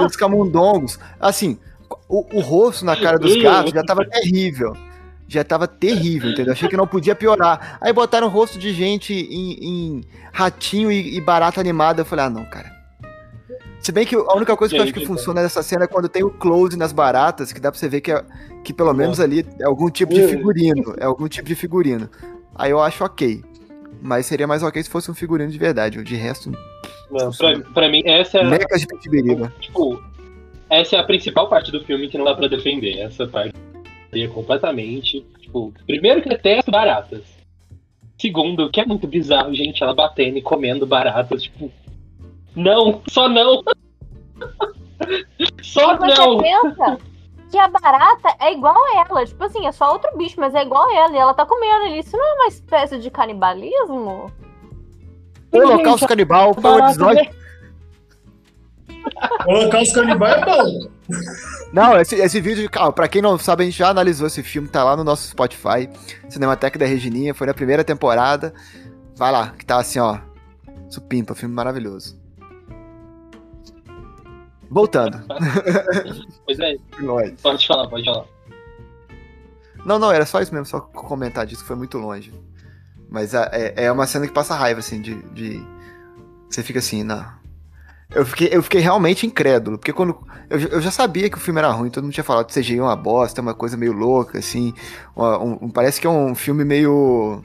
dos camundongos. Assim, o, o rosto na cara dos gatos já tava terrível. Já tava terrível, entendeu? Achei que não podia piorar. Aí botaram o rosto de gente em, em ratinho e, e barata animada. Eu falei, ah, não, cara. Se bem que a única coisa que eu acho que funciona nessa cena é quando tem o close nas baratas, que dá pra você ver que, é, que pelo menos ali é algum tipo de figurino. É algum tipo de figurino. Aí eu acho ok. Mas seria mais ok se fosse um figurino de verdade. De resto, Não, pra, pra mim, essa é, mecas de pitibiriba. tipo, essa é a principal parte do filme que não dá pra defender. Essa parte é completamente. Tipo, primeiro que detesto baratas. Segundo, que é muito bizarro, gente, ela batendo e comendo baratas, tipo. Não, só não! só não! você pensa que a barata é igual a ela. Tipo assim, é só outro bicho, mas é igual a ela. E ela tá comendo ali. Isso não é uma espécie de canibalismo? O Holocausto Canibal foi um episódio. O Holocausto Canibal é bom. Não, esse, esse vídeo, calma, pra quem não sabe, a gente já analisou esse filme, tá lá no nosso Spotify, Cinemateca da Regininha, foi na primeira temporada. Vai lá, que tá assim, ó. Supimpa, filme maravilhoso. Voltando. Pois é, pode falar, pode falar. Não, não, era só isso mesmo, só comentar disso, que foi muito longe. Mas a- é, é uma cena que passa raiva, assim, de. de- Você fica assim, não. Eu fiquei, eu fiquei realmente incrédulo, porque quando. Eu, já- eu já sabia que o filme era ruim, todo mundo tinha falado que CGI é uma bosta, é uma coisa meio louca, assim. uma- um- um- parece que é um filme meio.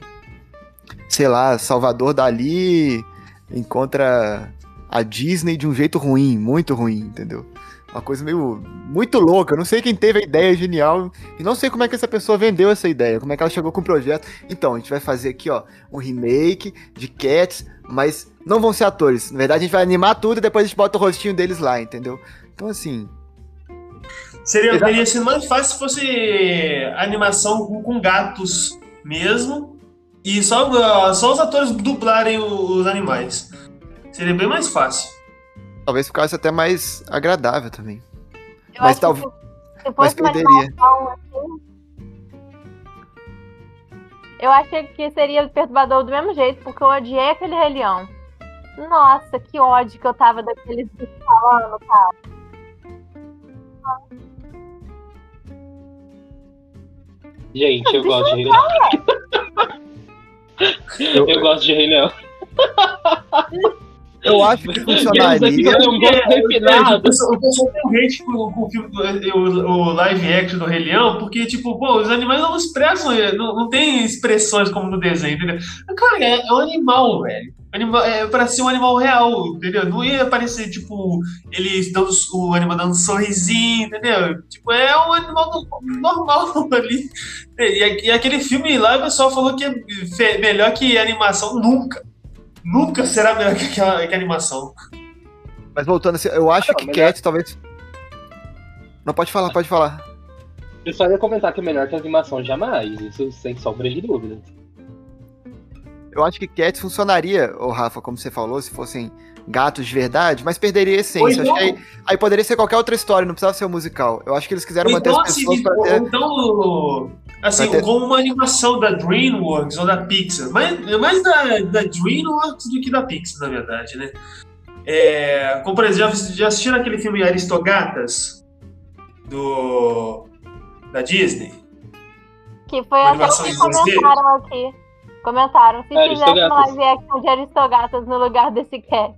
Sei lá, Salvador Dali encontra a Disney de um jeito ruim, muito ruim, entendeu? Uma coisa meio. muito louca. Eu não sei quem teve a ideia genial e não sei como é que essa pessoa vendeu essa ideia, como é que ela chegou com o projeto. Então, a gente vai fazer aqui, ó, um remake de Cats, mas não vão ser atores. Na verdade, a gente vai animar tudo e depois a gente bota o rostinho deles lá, entendeu? Então, assim, Seria, Exato. teria sido mais fácil se fosse animação com, com gatos mesmo. E só, só os atores dublarem os animais. Seria bem mais fácil. talvez ficasse até mais agradável também. Eu Mas talvez- Mas perderia. assim. Eu achei que seria perturbador do mesmo jeito, porque eu odiei aquele Rei Leão. Nossa, que ódio que eu tava daqueles falando, cara. Gente, eu gosto de Rei Leão. Eu- Eu gosto de Rei Leão. Eu acho que funcionaria. um gosto O pessoal o pessoal tem um hate com, o, filme do- o, live action do Rei Leão, porque, tipo, pô, os animais não expressam, não, não tem expressões como no desenho, entendeu? Cara, é, é um animal, velho. Animal, é pra ser um animal real, entendeu? Não ia parecer, tipo, eles dando o animal dando um sorrisinho, entendeu? Tipo, é um animal no- normal ali. E, e aquele filme lá, o pessoal falou que é melhor que animação nunca. Nunca será melhor que, aquela, que a animação. Mas voltando assim, eu acho Não, que melhor- Cats talvez. Não, pode falar, pode falar. Eu só ia comentar que é melhor que a animação jamais. Isso sem sombra de dúvidas. Eu acho que Cats funcionaria, ô Rafa, como você falou, se fossem gatos de verdade, mas perderia a essência. Acho que aí, aí poderia ser qualquer outra história, não precisava ser um musical. Eu acho que eles quiseram Ou manter então, as assim, pessoas pra ter. então, assim, ter- como uma animação da DreamWorks ou da Pixar. Mais, mais da, da DreamWorks do que da Pixar, na verdade, né? É, como, por exemplo, já, já assistiram aquele filme Aristogatas? Do... Da Disney? Que foi Uma até o animação que em 2D? comentaram aqui. Comentaram. Se É, fizesse uma Aristogatas. live action de Aristogatas no lugar desse cat.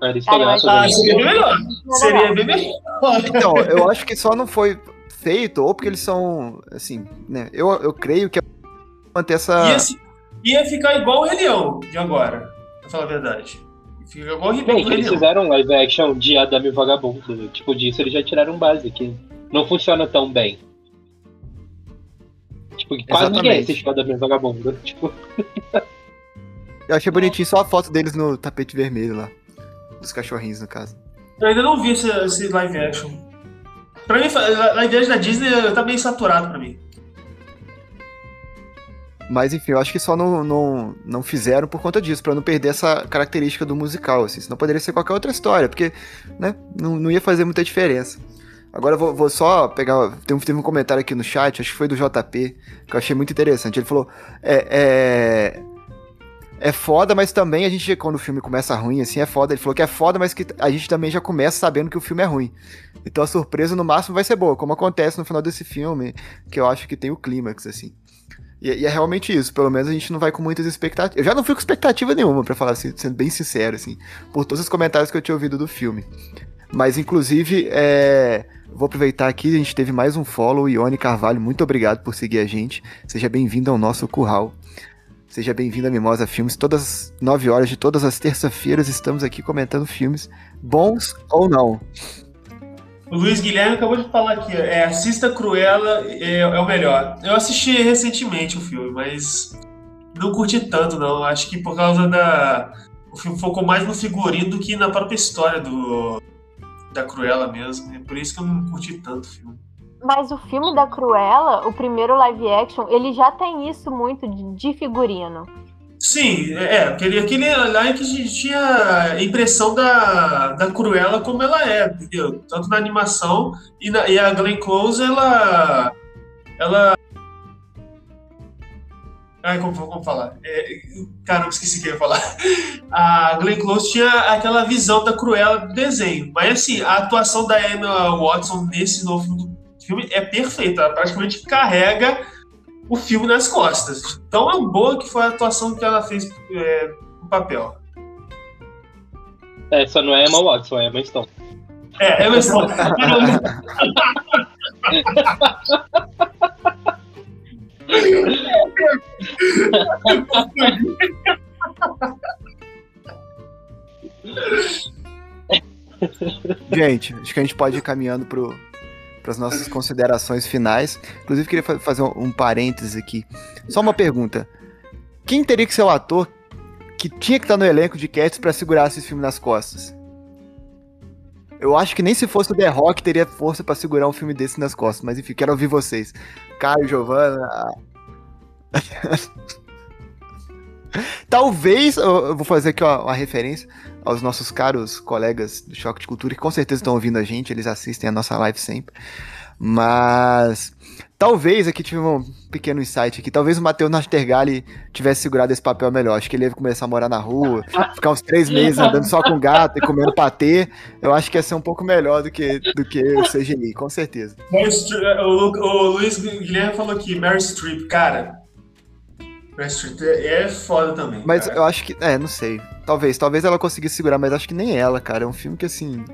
Cara, Ah, né? seria bem melhor. Seria bem melhor. Então, eu acho que só não foi feito, ou porque eles são, assim, né? Eu, eu creio que é manter essa. Ia, se- ia ficar igual o Rei Leão de agora, pra falar a verdade. Fica igual o Rei Bem, Rei eles Leão. fizeram um live action de Adame Vagabundo. Tipo, disso eles já tiraram base que não funciona tão bem. Tipo, que quase ninguém Exatamente. assistiu Adame Vagabundo. Tipo, Eu achei bonitinho só a foto deles no tapete vermelho lá. Dos cachorrinhos, no caso. Eu ainda não vi esse, esse live action. Pra mim, live action da Disney tá meio saturado pra mim. Mas enfim, eu acho que só não, não, não fizeram por conta disso, pra não perder essa característica do musical, assim. Senão poderia ser qualquer outra história, porque, né, não, não ia fazer muita diferença. Agora eu vou, vou só pegar. Tem um, teve um comentário aqui no chat, acho que foi do JP, que eu achei muito interessante. Ele falou: é, é, é foda, mas também a gente, quando o filme começa ruim, assim, é foda. Ele falou que é foda, mas que a gente também já começa sabendo que o filme é ruim. Então a surpresa no máximo vai ser boa, como acontece no final desse filme, que eu acho que tem o clímax, assim. E, e, é realmente isso. Pelo menos a gente não vai com muitas expectativas. Eu já não fui com expectativa nenhuma, para falar assim, sendo bem sincero, assim, por todos os comentários que eu tinha ouvido do filme. Mas, inclusive, é... vou aproveitar aqui, a gente teve mais um follow, Ione Carvalho, muito obrigado por seguir a gente. Seja bem-vindo ao nosso curral. Seja bem-vindo a Mimosa Filmes. Todas as 9 horas de todas as terças-feiras estamos aqui comentando filmes, bons ou não. O Luiz Guilherme acabou de falar aqui, é, assista Cruella, é, é, o melhor. Eu assisti recentemente o filme, mas não curti tanto, não. Acho que por causa da. O filme focou mais no figurino do que na própria história do, da Cruella mesmo. É por isso que eu não curti tanto o filme. Mas o filme da Cruella, o primeiro live action, ele já tem isso muito de, figurino. Sim, é, aquele, aquele lá em que tinha a impressão da, da Cruella como ela é, entendeu? Tanto na animação e, na, e a Glenn Close, ela. Ela. Ai, como, como falar? É, caramba, esqueci o que eu ia falar. A Glenn Close tinha aquela visão da Cruella do desenho. Mas assim, a atuação da Emma Watson nesse novo filme é perfeita. Ela praticamente carrega o filme nas costas. Tão é boa que foi a atuação que ela fez é, no papel. É, só não é Emma Watson, é Emma Stone. É, Emma Stone. gente, acho que a gente pode ir caminhando pro, para as nossas considerações finais. Inclusive, queria fazer um, um parênteses aqui. Só uma pergunta. Quem teria que ser o ator que tinha que estar no elenco de Cats para segurar esse filme nas costas? Eu acho que nem se fosse o The Rock teria força para segurar um filme desse nas costas, mas enfim, quero ouvir vocês. Caio, Giovana. Talvez, eu vou fazer aqui uma, referência aos nossos caros colegas do Choque de Cultura, que com certeza estão ouvindo a gente, eles assistem a nossa live sempre. Mas talvez aqui tive um pequeno insight aqui. Talvez o Matheus Nastergali tivesse segurado esse papel melhor. Acho que ele ia começar a morar na rua, ficar uns três meses andando só com gato e comendo patê. Eu acho que ia ser um pouco melhor do que, do que o CGI, com certeza. O, o Luiz Guilherme falou aqui, Mary Streep, cara. É, foda também. Mas cara. eu acho que. É, não sei. Talvez, talvez ela conseguisse segurar, mas acho que nem ela, cara. É um filme que assim.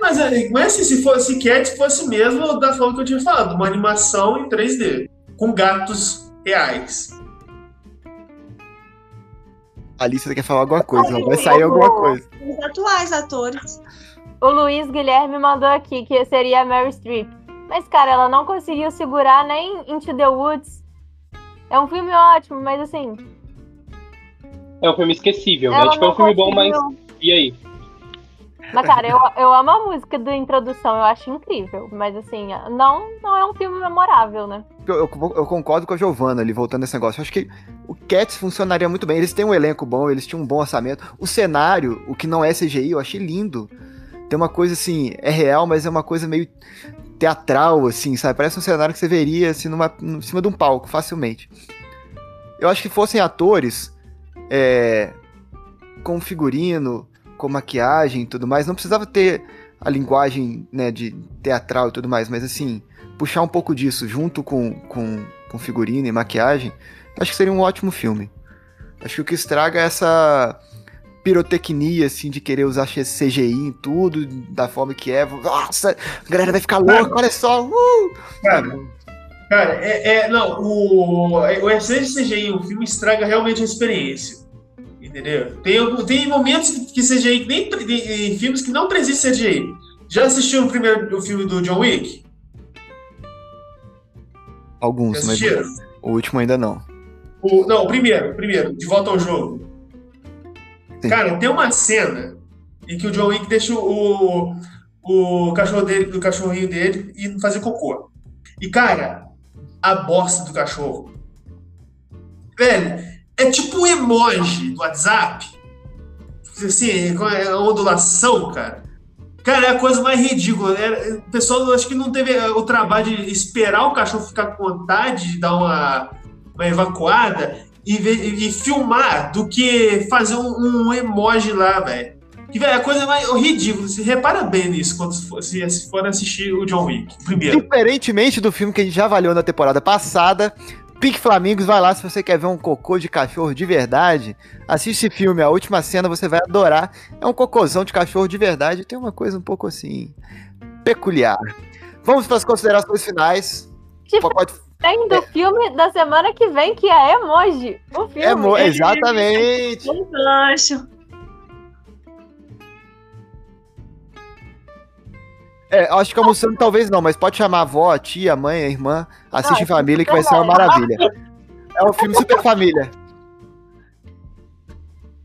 Mas, é, mas assim, se fosse Cat, fosse mesmo da forma que eu tinha falado, uma animação em 3D, com gatos reais. Alice quer falar alguma coisa, vai sair alguma coisa. Os atuais atores. O Luiz Guilherme mandou aqui que seria a Mary Streep. Mas, cara, ela não conseguiu segurar nem Into the Woods. É um filme ótimo, mas assim, é um filme esquecível, né? Tipo, é um filme bom, mas. E aí? Mas, cara, eu, eu amo a música da introdução, eu acho incrível. Mas, assim, não, não é um filme memorável, né? Eu, eu, eu concordo com a Giovanna ali, voltando nesse negócio. Eu acho que o Cats funcionaria muito bem. Eles têm um elenco bom, eles tinham um bom orçamento. O cenário, o que não é CGI, eu achei lindo. Tem uma coisa assim, é real, mas é uma coisa meio teatral, assim, sabe? Parece um cenário que você veria assim, numa, em cima de um palco, facilmente. Eu acho que fossem atores é, com figurino, com maquiagem e tudo mais. Não precisava ter a linguagem né, de teatral e tudo mais, mas assim, puxar um pouco disso junto com, com, com figurino e maquiagem, acho que seria um ótimo filme. Acho que o que estraga é essa pirotecnia, assim, de querer usar CGI em tudo, da forma que é. Nossa, a galera vai ficar louca, olha só! Uh! Cara, Cara, é, é, não, o, o excesso de CGI o filme estraga realmente a experiência. Entendeu? Tem, tem momentos que CGI, nem em filmes que não precisam de CGI. Já assistiu o primeiro o filme do John Wick? Alguns, mas o último ainda não. O, não, o primeiro, o primeiro, de volta ao jogo. Cara, tem uma cena em que o John Wick deixa o, o cachorro dele, o cachorrinho dele ir fazer cocô. E, cara, a bosta do cachorro. Velho, é tipo um emoji do WhatsApp. Assim, é a ondulação, cara. Cara, é a coisa mais ridícula. É, o pessoal acho que não teve o trabalho de esperar o cachorro ficar com vontade de dar uma, uma evacuada e, e, filmar do que fazer um, um emoji lá, velho. Que, velho, a coisa mais ridícula. Você repara bem nisso quando se for, se, se for assistir o John Wick, primeiro. Diferentemente do filme que a gente já avaliou na temporada passada, Pique Flamingos, vai lá se você quer ver um cocô de cachorro de verdade. Assiste esse filme, a última cena você vai adorar. É um cocôzão de cachorro de verdade. Tem uma coisa um pouco assim. peculiar. Vamos para as considerações finais. Pode- tem do filme da semana que vem, que é Emoji. O filme. Emo- exatamente. Um gancho. É, acho que almoçando talvez não, mas pode chamar a avó, a tia, a mãe, a irmã. Assiste Ah, em família que vai ser uma maravilha. É um filme super família.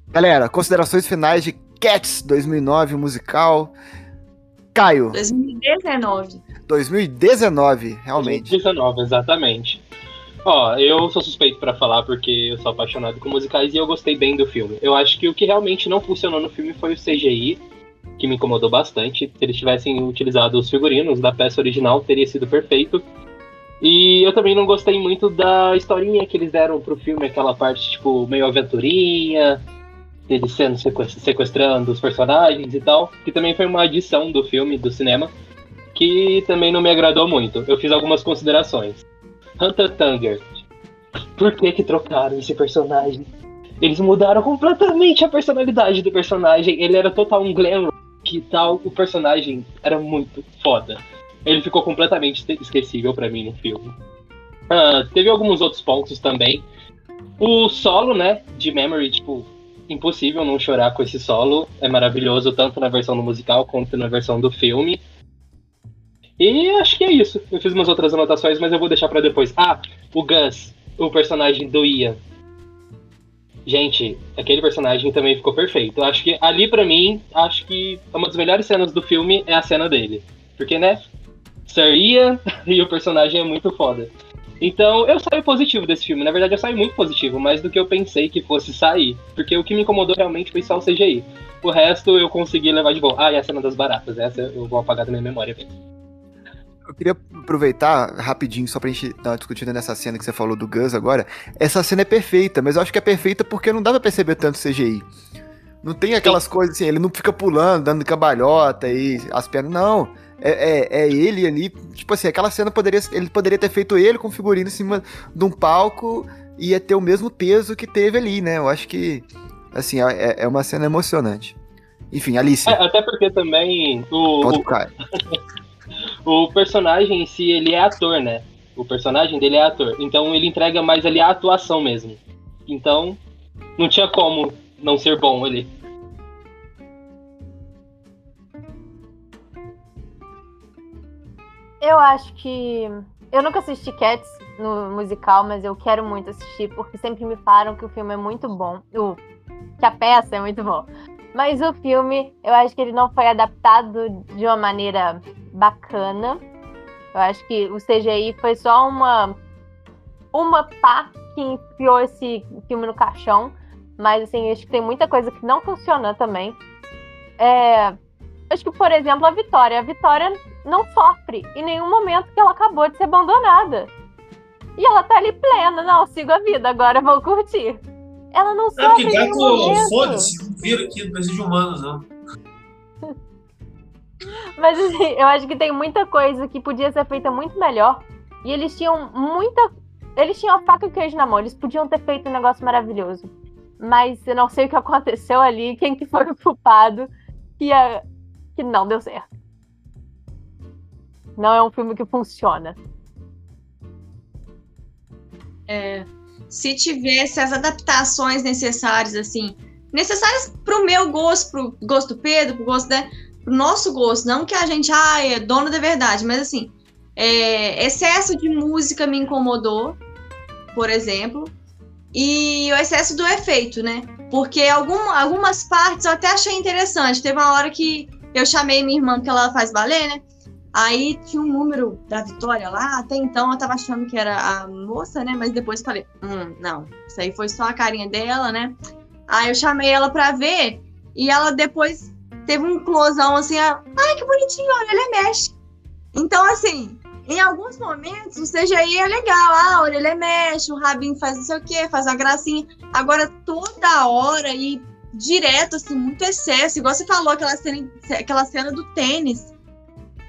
Galera, considerações finais de Cats 2009, o musical. Caio, 2019. 2019, realmente. 2019, exatamente. Ó, eu sou suspeito pra falar porque eu sou apaixonado com musicais e eu gostei bem do filme. Eu acho que o que realmente não funcionou no filme foi o CGI, que me incomodou bastante. Se eles tivessem utilizado os figurinos da peça original, teria sido perfeito. E eu também não gostei muito da historinha que eles deram pro filme, aquela parte, tipo, meio aventurinha, eles sendo sequest- sequestrando os personagens e tal, que também foi uma adição do filme, do cinema, que também não me agradou muito. Eu fiz algumas considerações. Hunter Tanger. Por que que trocaram esse personagem? Eles mudaram completamente a personalidade do personagem. Ele era total um glam rock e tal. O personagem era muito foda. Ele ficou completamente esquecível pra mim no filme. Ah, teve alguns outros pontos também. O solo, né, de Memory, tipo, impossível não chorar com esse solo. É maravilhoso tanto na versão do musical quanto na versão do filme. E acho que é isso. Eu fiz umas outras anotações, mas eu vou deixar pra depois. Ah, o Gus, o personagem do Ian. Gente, aquele personagem também ficou perfeito. Acho que ali pra mim, acho que uma das melhores cenas do filme é a cena dele. Porque, né? Sir Ian e o personagem é muito foda. Então, eu saio positivo desse filme. Na verdade, eu saio muito positivo, mais do que eu pensei que fosse sair. Porque o que me incomodou realmente foi só o CGI. O resto eu consegui levar de boa. Ah, e a cena das baratas. Essa eu vou apagar da minha memória. Eu queria aproveitar rapidinho, só pra gente dar uma discutida nessa cena que você falou do Gus agora. Essa cena é perfeita, mas eu acho que é perfeita porque não dá pra perceber tanto CGI. Não tem aquelas coisas assim, ele não fica pulando, dando cambalhota e as pernas. Não. É, é, é ele ali. Tipo assim, aquela cena poderia. Ele poderia ter feito ele com figurino em cima de um palco e ia ter o mesmo peso que teve ali, né? Eu acho que. Assim, é, é uma cena emocionante. Enfim, Alice. É, até porque também o, Pode o, ficar. o personagem em si, ele é ator, né? O personagem dele é ator. Então ele entrega mais ali a atuação mesmo. Então, não tinha como não ser bom ali. Eu acho que. Eu nunca assisti Cats no musical, mas eu quero muito assistir, porque sempre me falaram que o filme é muito bom. O... Que a peça é muito bom. Mas o filme, eu acho que ele não foi adaptado de uma maneira bacana. Eu acho que o CGI foi só uma. Uma pá que enfiou esse filme no caixão. Mas, assim, acho que tem muita coisa que não funciona também. É, acho que, por exemplo, a Vitória. A Vitória não sofre em nenhum momento que ela acabou de ser abandonada. E ela tá ali plena. Não, sigo a vida, agora vou curtir. Ela não É sofre em nenhum gato, foda-se, não vira aqui, não precisa de humanos, não. Mas assim, eu acho que tem muita coisa que podia ser feita muito melhor. E eles tinham muita. Eles tinham a faca e o queijo na mão. Eles podiam ter feito um negócio maravilhoso. Mas eu não sei o que aconteceu ali, quem que foi o culpado, que, a... que não deu certo. Não é um filme que funciona. É, se tivesse as adaptações necessárias, assim, necessárias pro meu gosto, pro gosto do Pedro, pro gosto da, pro nosso gosto, não que a gente, ah, é dono da verdade, mas assim, é, excesso de música me incomodou, por exemplo, e o excesso do efeito, né? Porque algum, algumas partes eu até achei interessante. Teve uma hora que eu chamei minha irmã, que ela faz balé, né? Aí tinha um número da Vitória lá, até então eu tava achando que era a moça, né? Mas depois falei, hum, não, isso aí foi só a carinha dela, né? Aí eu chamei ela pra ver e ela depois teve um closão assim, a- ai que bonitinho, olha, ele mexe. Então, assim, em alguns momentos o CGI é legal, ah, a orelha mexe, o rabinho faz não sei o que, faz uma gracinha. Agora, toda hora e direto, assim, muito excesso, igual você falou, aquela cena, aquela cena do tênis.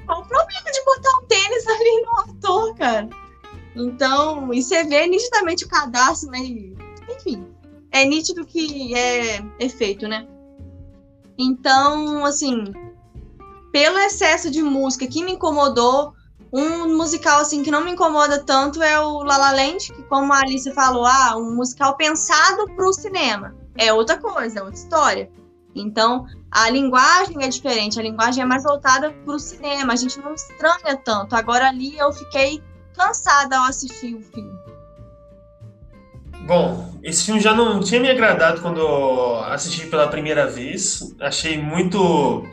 Qual o problema de botar um tênis ali no ator, cara? Então, e você vê nitidamente o cadastro, né? Enfim, é nítido que é, é feito, né? Então, assim, pelo excesso de música que me incomodou, um musical assim que não me incomoda tanto é o La La Land, que como a Alice falou, ah, um musical pensado para o cinema. É outra coisa, é outra história. Então, a linguagem é diferente, a linguagem é mais voltada para o cinema, a gente não estranha tanto. Agora ali eu fiquei cansada ao assistir o filme. Bom, esse filme já não tinha me agradado quando assisti pela primeira vez. Achei muito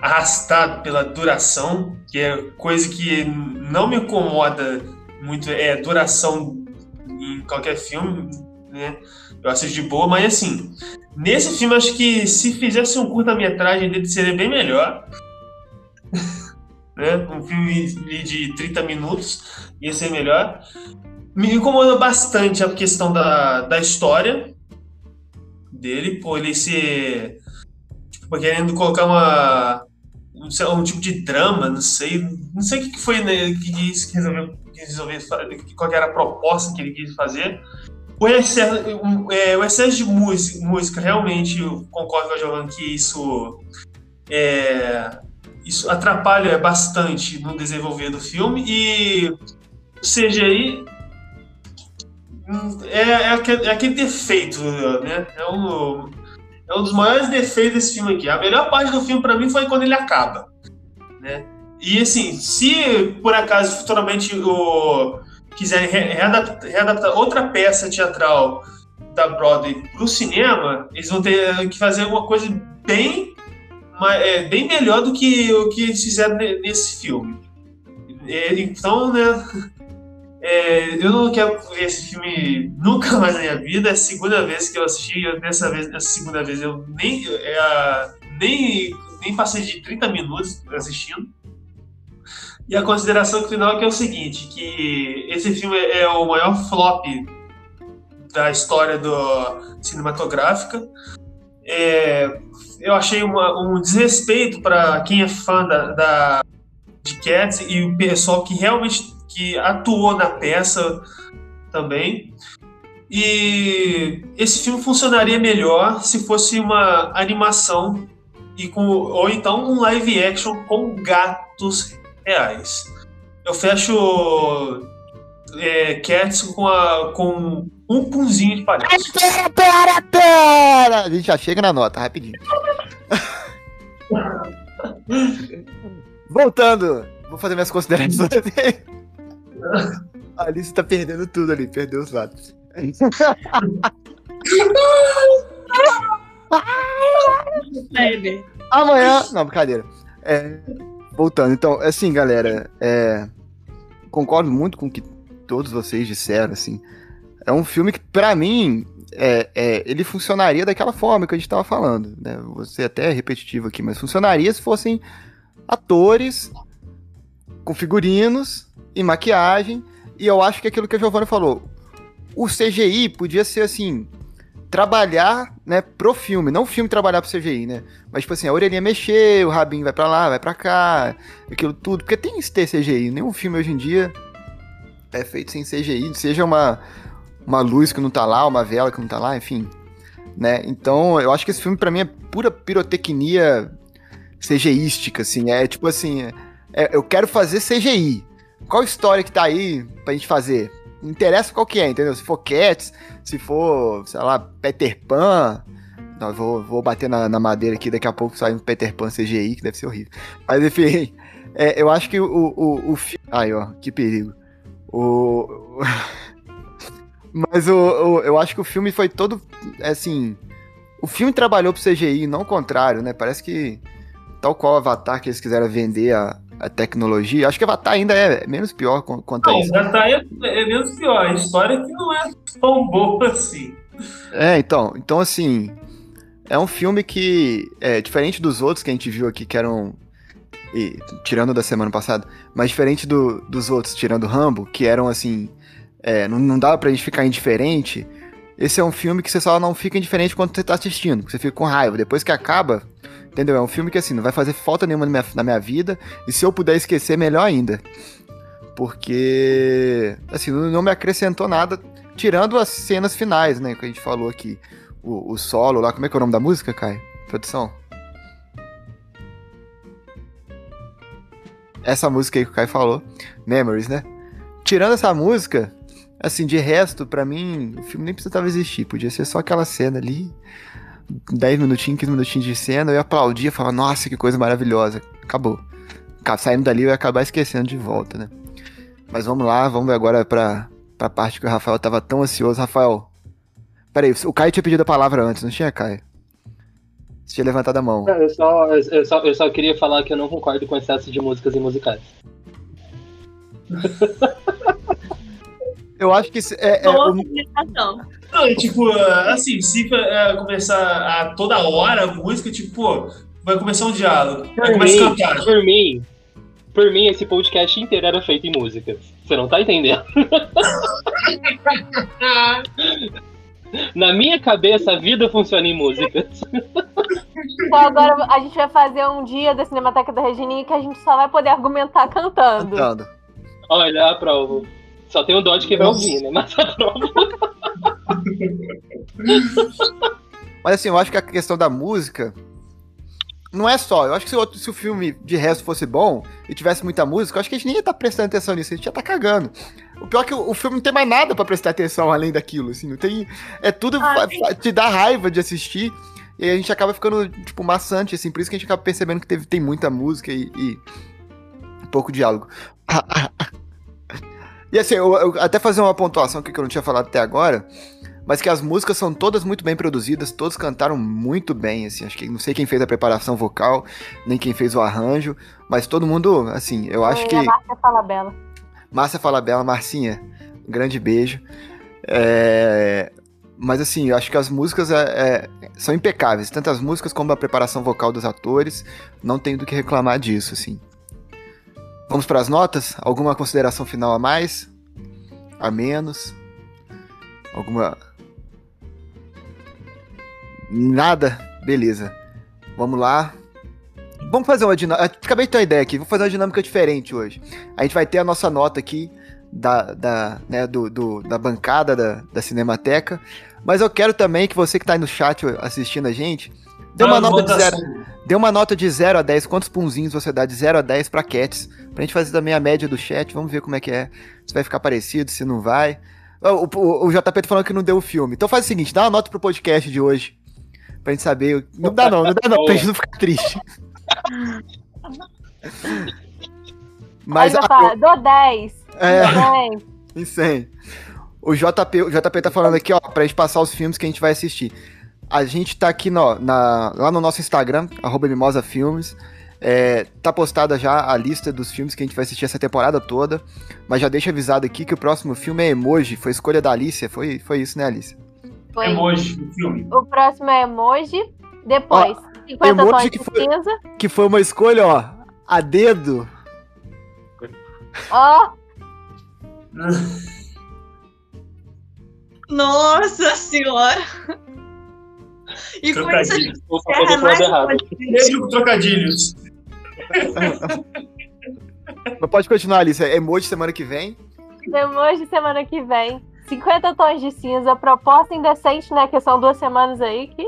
arrastado pela duração, que é coisa que não me incomoda muito, é duração em qualquer filme, né? Eu assisto de boa, mas assim, nesse filme acho que se fizesse um curta-metragem dele seria bem melhor. né? Um filme de 30 minutos ia ser melhor. Me incomodou bastante a questão da, da história dele, por ele ser tipo, querendo colocar uma sei, um tipo de drama, não sei, não sei o que foi né, que, que resolveu, que resolveu qual era a proposta que ele quis fazer. O excesso, é, o excesso de música, música, realmente, concordo com a Giovanna que isso, é, isso atrapalha bastante no desenvolver do filme e CGI hum, é, é, aquele, é aquele defeito, né? É um, é um dos maiores defeitos desse filme aqui. A melhor parte do filme para mim foi quando ele acaba, né? E assim, se por acaso futuramente o quiserem readaptar, readaptar outra peça teatral da Broadway para o cinema, eles vão ter que fazer uma coisa bem, é, bem melhor do que o que eles fizeram nesse filme. Então, né, é, eu não quero ver esse filme nunca mais na minha vida. É a segunda vez que eu assisti. Eu, dessa vez, nessa segunda vez, eu nem, é, nem, nem passei de 30 minutos assistindo. E a consideração final é que é o seguinte, que esse filme é o maior flop da história do cinematográfica. É, eu achei uma, um desrespeito para quem é fã da, da, de Cats e o pessoal que realmente que atuou na peça também. E esse filme funcionaria melhor se fosse uma animação e com, ou então um live action com gatos reais. Eu fecho é, Cats com, a, com um punzinho de palhaço. Pera, pera, pera! A gente já chega na nota, rapidinho. Voltando, vou fazer minhas considerações. A Alice tá perdendo tudo ali, perdeu os lados. Amanhã. Não, brincadeira. É, voltando, então, assim, galera, é, concordo muito com o que todos vocês disseram, assim. É um filme que, para mim, é, é, ele funcionaria daquela forma que a gente tava falando, né? Você até é repetitivo aqui, mas funcionaria se fossem atores com figurinos e maquiagem. E eu acho que é aquilo que a Giovanna falou. O CGI podia ser assim. Trabalhar, né, pro filme, não o filme trabalhar pro CGI, né? Mas, tipo assim, a orelhinha mexer, o rabinho vai para lá, vai para cá, aquilo tudo. Porque tem que ter CGI. Nenhum filme hoje em dia é feito sem CGI, seja uma, uma luz que não tá lá, uma vela que não tá lá, enfim. Né? Então, eu acho que esse filme para mim é pura pirotecnia CGística, assim. É tipo assim, é, eu quero fazer CGI qual história que tá aí pra gente fazer? Não interessa qual que é, entendeu? Se for Cats, se for, sei lá, Peter Pan. Não, vou, vou bater na, na, madeira aqui, daqui a pouco sai um Peter Pan CGI, que deve ser horrível. Mas enfim, é, eu acho que o, o, o filme. Ai, ó, que perigo. O. Mas o, o, eu acho que o filme foi todo. Assim. O filme trabalhou pro CGI, não o contrário, né? Parece que. Tal qual o Avatar que eles quiseram vender a, a tecnologia. Acho que Avatar ainda é menos pior quanto não, a isso. Avatar é, é menos pior. A história é que não é tão boa assim. É, então. Então, assim. É um filme que é diferente dos outros que a gente viu aqui, que eram. E, tirando da semana passada, mas diferente do, dos outros, tirando Rambo, que eram assim. É, não, não dava pra gente ficar indiferente. Esse é um filme que você só não fica indiferente quando você tá assistindo, você fica com raiva. Depois que acaba, Entendeu? É um filme que, assim, não vai fazer falta nenhuma na minha, na minha vida. E se eu puder esquecer, melhor ainda. Porque, assim, não me acrescentou nada, tirando as cenas finais, né? Que a gente falou aqui. O, o solo lá, como é que é o nome da música, Kai? Produção? Essa música aí que o Kai falou, Memories, né? Tirando essa música, assim, de resto, pra mim, o filme nem precisava existir. Podia ser só aquela cena ali, 10 minutinhos, 15 minutinhos de cena, eu ia aplaudir, ia falar, nossa, que coisa maravilhosa. Acabou. Saindo dali, eu ia acabar esquecendo de volta, né? Mas vamos lá, vamos ver agora pra, pra parte que o Rafael tava tão ansioso. Rafael, peraí, o Caio tinha pedido a palavra antes, não tinha, Caio? Você tinha levantado a mão. Eu só, eu, só, eu só queria falar que eu não concordo com o excesso de músicas e musicais. Eu acho que isso é. é Boa um-. Não, e, tipo, assim, se uh, começar a toda hora a música, tipo, pô, vai começar um diálogo, vai Por começar a mim, cantar. por mim, por mim, esse podcast inteiro era feito em músicas. Você não tá entendendo? Na minha cabeça, a vida funciona em músicas. Então agora a gente vai fazer um dia da Cinemateca da Regininha que a gente só vai poder argumentar cantando. Cantando. Olha a prova. Só tem o dó de quem vai ouvir, né? Mas a prova. Mas assim, eu acho que a questão da música. Não é só. Eu acho que se o, outro- se o filme de resto fosse bom e tivesse muita música, eu acho que a gente nem ia estar prestando atenção nisso, a gente ia estar cagando. O pior é que o, o filme não tem mais nada pra prestar atenção além daquilo, assim. Não tem. É tudo. Ah, te dá raiva de assistir. E aí a gente acaba ficando, tipo, maçante, assim. Por isso que a gente acaba percebendo que teve, tem muita música e, e pouco diálogo. E assim, eu, eu até fazer uma pontuação aqui que eu não tinha falado até agora mas que as músicas são todas muito bem produzidas, todos cantaram muito bem, assim, acho que não sei quem fez a preparação vocal, nem quem fez o arranjo, mas todo mundo, assim, eu acho E que a Márcia fala bela. Márcia Falabella, Marcinha, um grande beijo. É, Mas assim, eu acho que as músicas é, é, são impecáveis, tanto as músicas como a preparação vocal dos atores, não tem do que reclamar disso, assim. Vamos para as notas? Alguma consideração final a mais? A menos? Alguma. Nada? Beleza. Vamos lá. Vamos fazer uma dinâmica. Acabei de ter uma ideia aqui. Vou fazer uma dinâmica diferente hoje. A gente vai ter a nossa nota aqui da, da, né, do, do- da bancada da, da Cinemateca. Mas eu quero também que você que tá aí no chat assistindo a gente, dê uma, Não, nota de zero, dê uma nota de 0 a 10. Quantos punzinhos você dá de 0 a 10 pra Cats? Pra gente fazer também a média do chat. Vamos ver como é que é. Se vai ficar parecido, se não vai. O, o, o JP tá falando que não deu o filme. Então faz o seguinte, dá uma nota pro podcast de hoje. Pra gente saber. Não dá não, não dá não, pra gente não ficar triste. Mas Aí vai ah, dou 10. É. Dou 10. Insane. O JP, o JP tá falando aqui, ó, pra gente passar os filmes que a gente vai assistir. A gente tá aqui no, na, lá no nosso Instagram, arroba Mimosa Filmes. É, tá postada já a lista dos filmes que a gente vai assistir essa temporada toda. Mas já deixa avisado aqui que o próximo filme é Emoji. Foi escolha da Alicia. Foi, foi isso, né, Alicia? Foi. Emoji no filme. O próximo é emoji. Depois, 50 emoji tons que de foi- cinza. Que foi uma escolha, ó, a dedo. Ó, Nossa senhora! E com isso a gente encerra mais trocadilhos. Mas pode continuar, Alicia. Emoji semana que vem. emoji semana que vem. 50 tons de cinza. Proposta indecente, né? Que são duas semanas aí que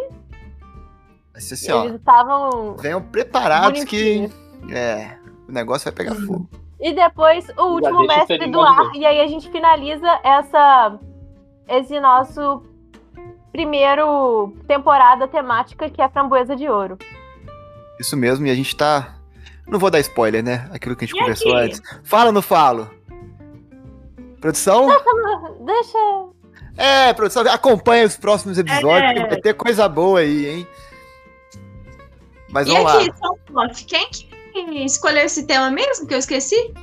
assim, ó. eles estavam. Venham preparados que. bonitinhos. É. O negócio vai pegar fogo. E depois o último mestre do ar. E aí a gente finaliza essa esse nosso primeiro temporada temática que é a framboesa de ouro. Isso mesmo, e a gente tá. Não vou dar spoiler, né? Aquilo que a gente E conversou aqui? antes. Fala ou não falo? Produção? Deixa. É, produção, acompanha os próximos episódios, É. que vai ter coisa boa aí, hein? Mas E vamos aqui, lá. off. Quem que escolheu esse tema mesmo que eu esqueci?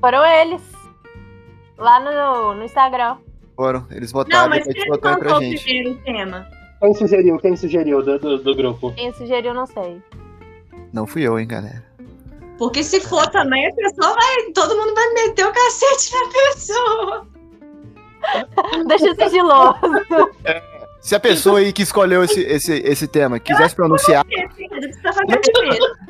Foram eles. Lá no, no Instagram. Foram, eles Não, votaram, mas depois aí pra contou o gente. primeiro tema? Quem sugeriu? Quem sugeriu do, do, do grupo? Quem sugeriu, não sei. Não fui eu, hein, galera. Porque se for também, a pessoa vai. Todo mundo vai meter o cacete na pessoa. Deixa sigiloso. Se a pessoa aí que escolheu esse, esse, esse tema quisesse pronunciar,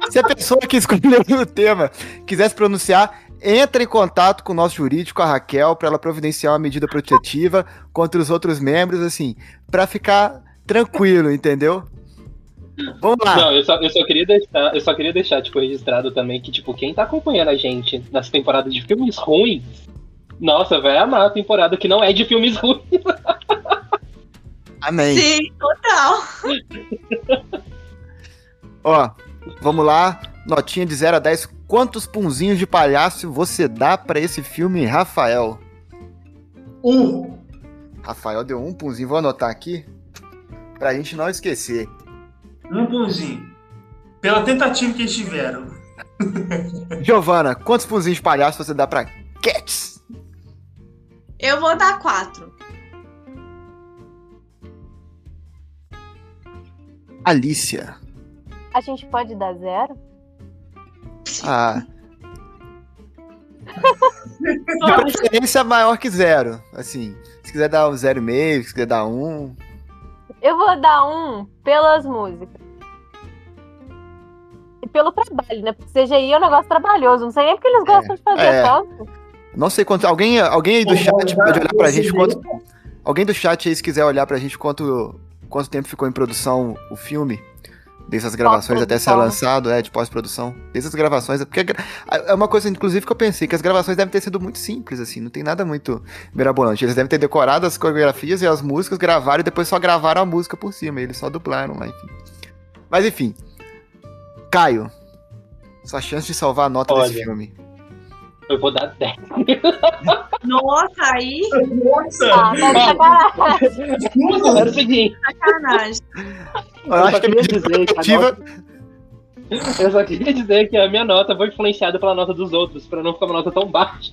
se a pessoa que escolheu o tema quisesse pronunciar, entra em contato com o nosso jurídico, a Raquel, para ela providenciar uma medida protetiva contra os outros membros, assim, para ficar tranquilo, entendeu? Vamos lá. Não, eu só, eu só queria deixar, eu só queria deixar, tipo, registrado também que, tipo, quem tá acompanhando a gente nessa temporada de filmes ruins, nossa, vai amar a temporada que não é de filmes ruins. Amém. Sim, total. Ó, vamos lá. Notinha de 0 a 10. Quantos punzinhos de palhaço você dá pra esse filme, Rafael? Um. Rafael deu um punzinho. Vou anotar aqui pra gente não esquecer. Um punzinho. Pela tentativa que eles tiveram. Giovana, quantos punzinhos de palhaço você dá pra Cats? Eu vou dar quatro. Alicia. A gente pode dar zero? Ah. De preferência maior que zero. Assim, se quiser dar um zero e meio, se quiser dar um. Eu vou dar um pelas músicas. E pelo trabalho, né? Porque CGI é um negócio trabalhoso. Não sei nem porque eles gostam de fazer é. tanto. Não sei quanto. Alguém, alguém aí do Ô, chat Giovana, pode olhar pra gente quanto. Alguém do chat aí, se quiser olhar pra gente quanto, quanto tempo ficou em produção o filme. Dessas gravações até ser lançado, é, de pós-produção. Dessas gravações, é porque é uma coisa, inclusive, que eu pensei, que as gravações devem ter sido muito simples, assim, não tem nada muito mirabolante. Eles devem ter decorado as coreografias e as músicas, gravaram e depois só gravaram a música por cima, eles só dublaram lá, enfim. Mas enfim. Caio, sua chance de salvar a nota desse Olha. filme. Eu vou dar 10. Nossa, aí, Nossa! Ah. Tudo! Era o seguinte, sacanagem. Eu eu acho só que a queria medida dizer que a protetiva- nota- eu só queria dizer que a minha nota foi influenciada pela nota dos outros, pra não ficar uma nota tão baixa.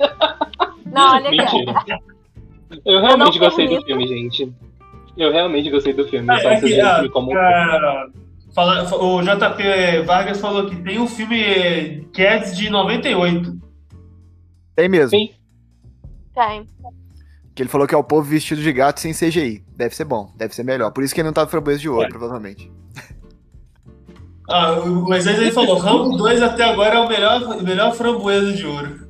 Não, olha aqui. Mentira. Eu realmente não gostei do filme, gente. Eu realmente gostei do filme. Ah, só é que, ah, filme como. ah, fala- o JP Vargas falou que tem um filme Cats de 98. Tem mesmo. Sim. Tem. Que ele falou que é o povo vestido de gato sem CGI. Deve ser bom, deve ser melhor. Por isso que ele não tá no framboesa de ouro, É. provavelmente. Ah, o- mas aí ele falou: Rambo 2 até agora é o melhor, o melhor framboesa de ouro.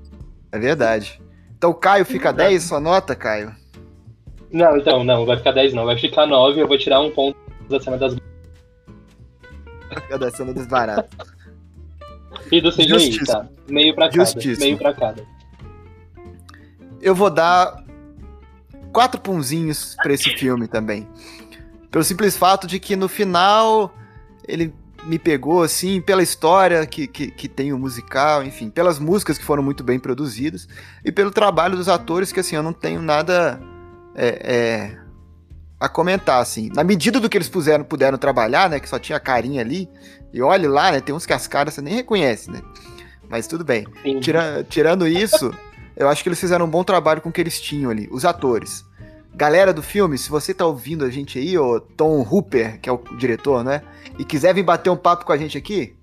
É verdade. Então o Caio fica 10, sua nota, Caio? Não, então, não, vai ficar 10 não, vai ficar 9, eu vou tirar um ponto da cena das Fica da cena desbarata. e do CGI, Justiça. tá? Meio pra cada. Justiça. Meio pra cada. Eu vou dar quatro punzinhos pra esse filme também. Pelo simples fato de que no final ele me pegou, assim, pela história que, que, que tem o musical, enfim, pelas músicas que foram muito bem produzidas e pelo trabalho dos atores, que assim, eu não tenho nada é, é, a comentar, assim. Na medida do que eles puseram, puderam trabalhar, né, que só tinha carinha ali, e olhe lá, né, tem uns que as caras você nem reconhece, né, mas tudo bem. Tira- tirando isso, eu acho que eles fizeram um bom trabalho com o que eles tinham ali, os atores. Galera do filme, se você tá ouvindo a gente aí, o Tom Hooper, que é o diretor, né? E quiser vir bater um papo com a gente aqui,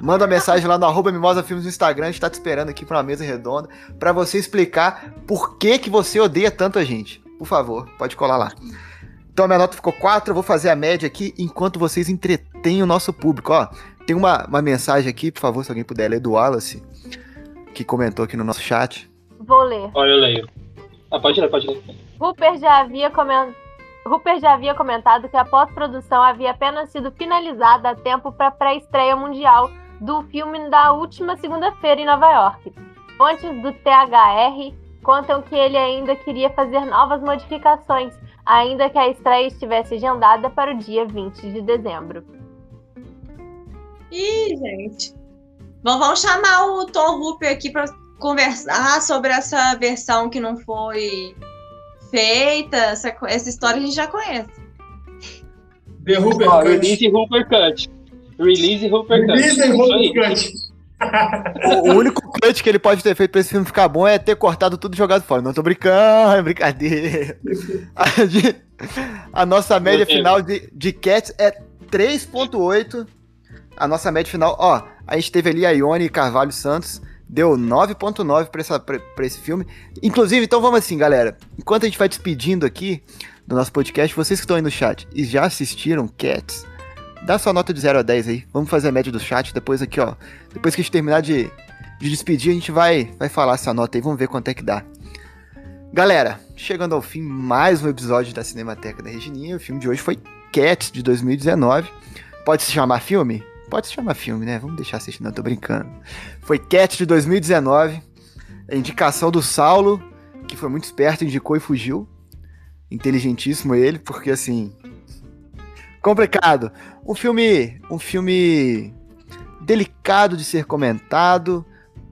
manda uma mensagem lá no arroba Mimosa Filmes no Instagram, a gente tá te esperando aqui pra uma mesa redonda, pra você explicar por que que você odeia tanto a gente. Por favor, pode colar lá. Então a minha nota ficou 4, eu vou fazer a média aqui enquanto vocês entretêm o nosso público. Ó, tem uma, uma mensagem aqui, por favor, se alguém puder ler, do Wallace, que comentou aqui no nosso chat. Vou ler. Olha, eu leio. Ah, pode ler, pode ler. Rupert já havia comen- Rupert já havia comentado que a pós-produção havia apenas sido finalizada a tempo para a pré-estreia mundial do filme da última segunda-feira em Nova York. Fontes do THR contam que ele ainda queria fazer novas modificações, ainda que a estreia estivesse agendada para o dia 20 de dezembro. Ih, gente. Bom, vamos chamar o Tom Hooper aqui para conversar sobre essa versão que não foi feita. Essa, essa história a gente já conhece. The Hooper Ó, Cut. release Hooper Cut. Release Hooper Cut. Release. Hooper Cut. O, único cut que ele pode ter feito pra esse filme ficar bom é ter cortado tudo e jogado fora. Não tô brincando, é brincadeira. A, de- a nossa média final de, de Cats é 3.8. A nossa média final, ó, a gente teve ali a Ione Carvalho Santos, deu 9.9 pra, essa- esse filme. Inclusive, então vamos assim, galera. Enquanto a gente vai despedindo aqui do nosso podcast, vocês que estão aí no chat e já assistiram Cats, dá sua nota de 0 a 10 aí. Vamos fazer a média do chat depois aqui, ó. Depois que a gente terminar de, de despedir, a gente vai, vai falar essa nota aí, vamos ver quanto é que dá. Galera, chegando ao fim, mais um episódio da Cinemateca da Regininha. O filme de hoje foi Cats, de 2019. Pode se chamar filme? Pode se chamar filme, né? Vamos deixar assistir, não, tô brincando. Foi Cats, de 2019. A indicação do Saulo, que foi muito esperto, indicou e fugiu. Inteligentíssimo ele, porque assim. Complicado. Um filme. Um filme delicado de ser comentado,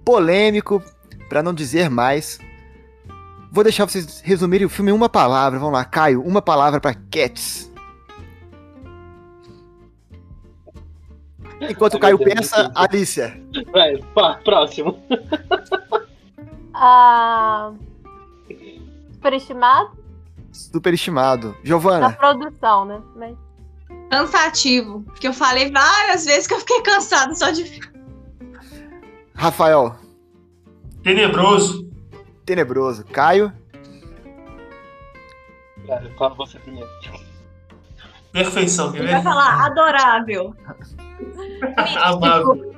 polêmico, para não dizer mais. Vou deixar vocês resumirem o filme em uma palavra. Vamos lá, Caio, uma palavra para Cats. Enquanto o Caio pensa, Alicia. Vai, pá, próximo. Ah, superestimado Superestimado. na Giovana, produção, né? Mas Cansativo. Porque eu falei várias vezes que eu fiquei cansado só de. Rafael, Tenebroso. tenebroso. Caio, Cara, fala você primeiro. Perfeição, quer Ele vai ver? falar adorável. Amável.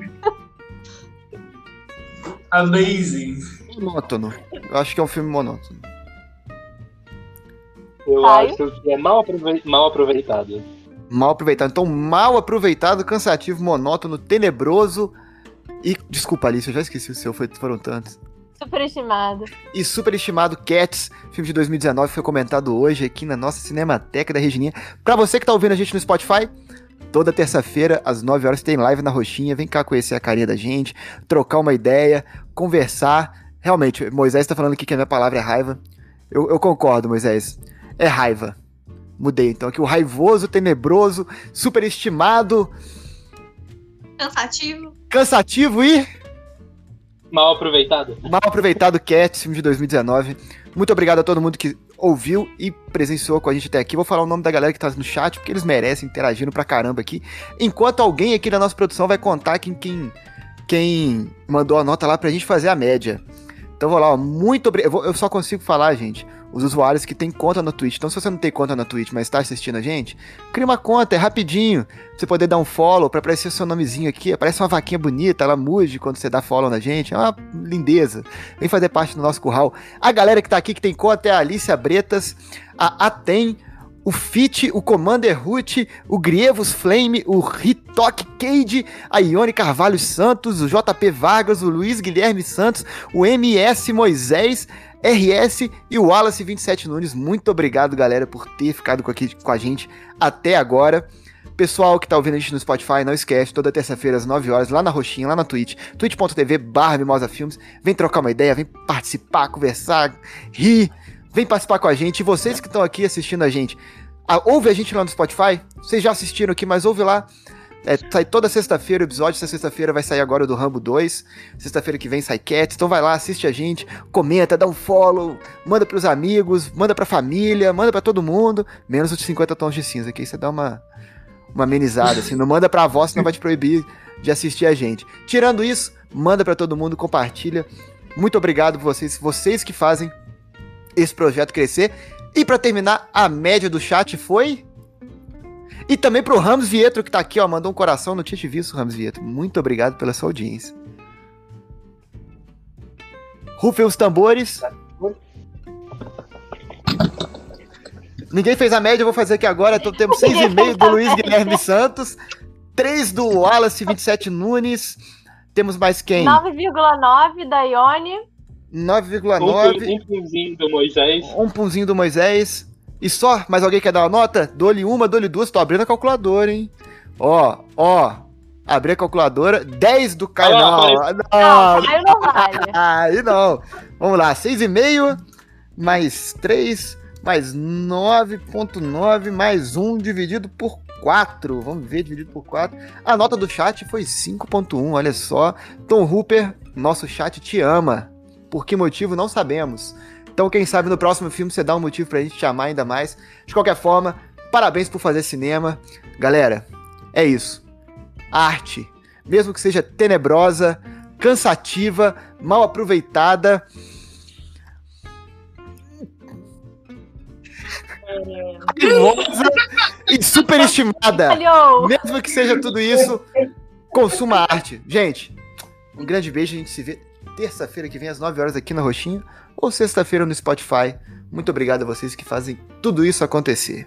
Amazing. monótono. Eu acho que é um filme monótono. Eu Caio? acho que é mal, aprove- mal aproveitado. Mal aproveitado. Então, mal aproveitado, cansativo, monótono, tenebroso. E. Desculpa, Alice, eu já esqueci o seu, foi- foram tantos. superestimado. E superestimado Cats, filme de 2019, foi comentado hoje aqui na nossa Cinemateca da Regininha. Pra você que tá ouvindo a gente no Spotify, toda terça-feira, às 9 horas, tem live na Roxinha. Vem cá conhecer a carinha da gente, trocar uma ideia, conversar. Realmente, Moisés tá falando aqui que a minha palavra é raiva. Eu, eu concordo, Moisés. É raiva. Mudei, então, aqui o raivoso, tenebroso, superestimado, Cansativo. cansativo e Mal aproveitado? Mal aproveitado Cats, filme de 2019. Muito obrigado a todo mundo que ouviu e presenciou com a gente até aqui. Vou falar o nome da galera que tá no chat, porque eles merecem, interagindo pra caramba aqui. Enquanto alguém aqui da nossa produção vai contar quem, quem, quem mandou a nota lá pra gente fazer a média. Então vou lá, ó, muito obrigado. Eu, eu só consigo falar, gente, os usuários que têm conta no Twitch. Então se você não tem conta na Twitch, mas tá assistindo a gente, cria uma conta, é rapidinho. Você poder dar um follow, pra aparecer o seu nomezinho aqui. Aparece uma vaquinha bonita, ela mude quando você dá follow na gente. É uma lindeza. Vem fazer parte do nosso curral. A galera que tá aqui, que tem conta, é a Alicia Bretas, a Atem, o Fit, o Commander Root, o Grievous Flame, o Ritok Cade, a Ione Carvalho Santos, o JP Vargas, o Luiz Guilherme Santos, o MS Moisés, RS e o Wallace 27 Nunes. Muito obrigado, galera, por ter ficado aqui, com a gente até agora. Pessoal que tá ouvindo a gente no Spotify, não esquece, toda terça-feira às 9 horas, lá na Roxinha, lá na Twitch, twitch.tv barra Mimosa Filmes. Vem trocar uma ideia, vem participar, conversar, rir, vem participar com a gente. E vocês que estão aqui assistindo a gente, a- ouve a gente lá no Spotify, vocês já assistiram aqui, mas ouve lá. É, sai toda sexta-feira o episódio, essa sexta-feira vai sair agora o do Rambo 2. Sexta-feira que vem sai Cats, então vai lá, assiste a gente, comenta, dá um follow, manda pros amigos, manda pra família, manda pra todo mundo, menos os 50 tons de cinza, que aí você dá uma, uma amenizada, assim, não manda pra avó, senão vai te proibir de assistir a gente. Tirando isso, manda pra todo mundo, compartilha. Muito obrigado por vocês, vocês que fazem esse projeto crescer. E pra terminar, a média do chat foi e também pro Ramos Vietro, que tá aqui, ó, mandou um coração, não tinha te visto, Ramos Vietro. Muito obrigado pela sua audiência. Rufem os tambores. Ninguém fez a média, eu vou fazer aqui agora. Então temos 6,5 do Luiz Guilherme Santos, 3 do Wallace 27 Nunes. Temos mais quem? 9,9 da Ione. 9,9. Um punzinho do Moisés. Um punzinho do Moisés. E só? Mais alguém quer dar uma nota? Dou-lhe uma, dou-lhe duas. Tô abrindo a calculadora, hein? Ó, ó. Abri a calculadora. 10 do Caio. Ah, não, Não, não. Caio não vale. Aí não. Vamos lá. 6,5 mais 3 mais 9,9 mais 1 dividido por 4. Vamos ver, dividido por 4. A nota do chat foi 5,1. Olha só. Tom Hooper, nosso chat te ama. Por que motivo? Não sabemos. Então, quem sabe no próximo filme você dá um motivo pra gente te amar ainda mais. De qualquer forma, parabéns por fazer cinema. Galera, é isso. Arte, mesmo que seja tenebrosa, cansativa, mal aproveitada, raivosa e superestimada. Mesmo que seja tudo isso, consuma arte. Gente, Um grande beijo, a gente se vê terça-feira que vem às 9 horas aqui na Roxinho ou sexta-feira no Spotify. Muito obrigado a vocês que fazem tudo isso acontecer.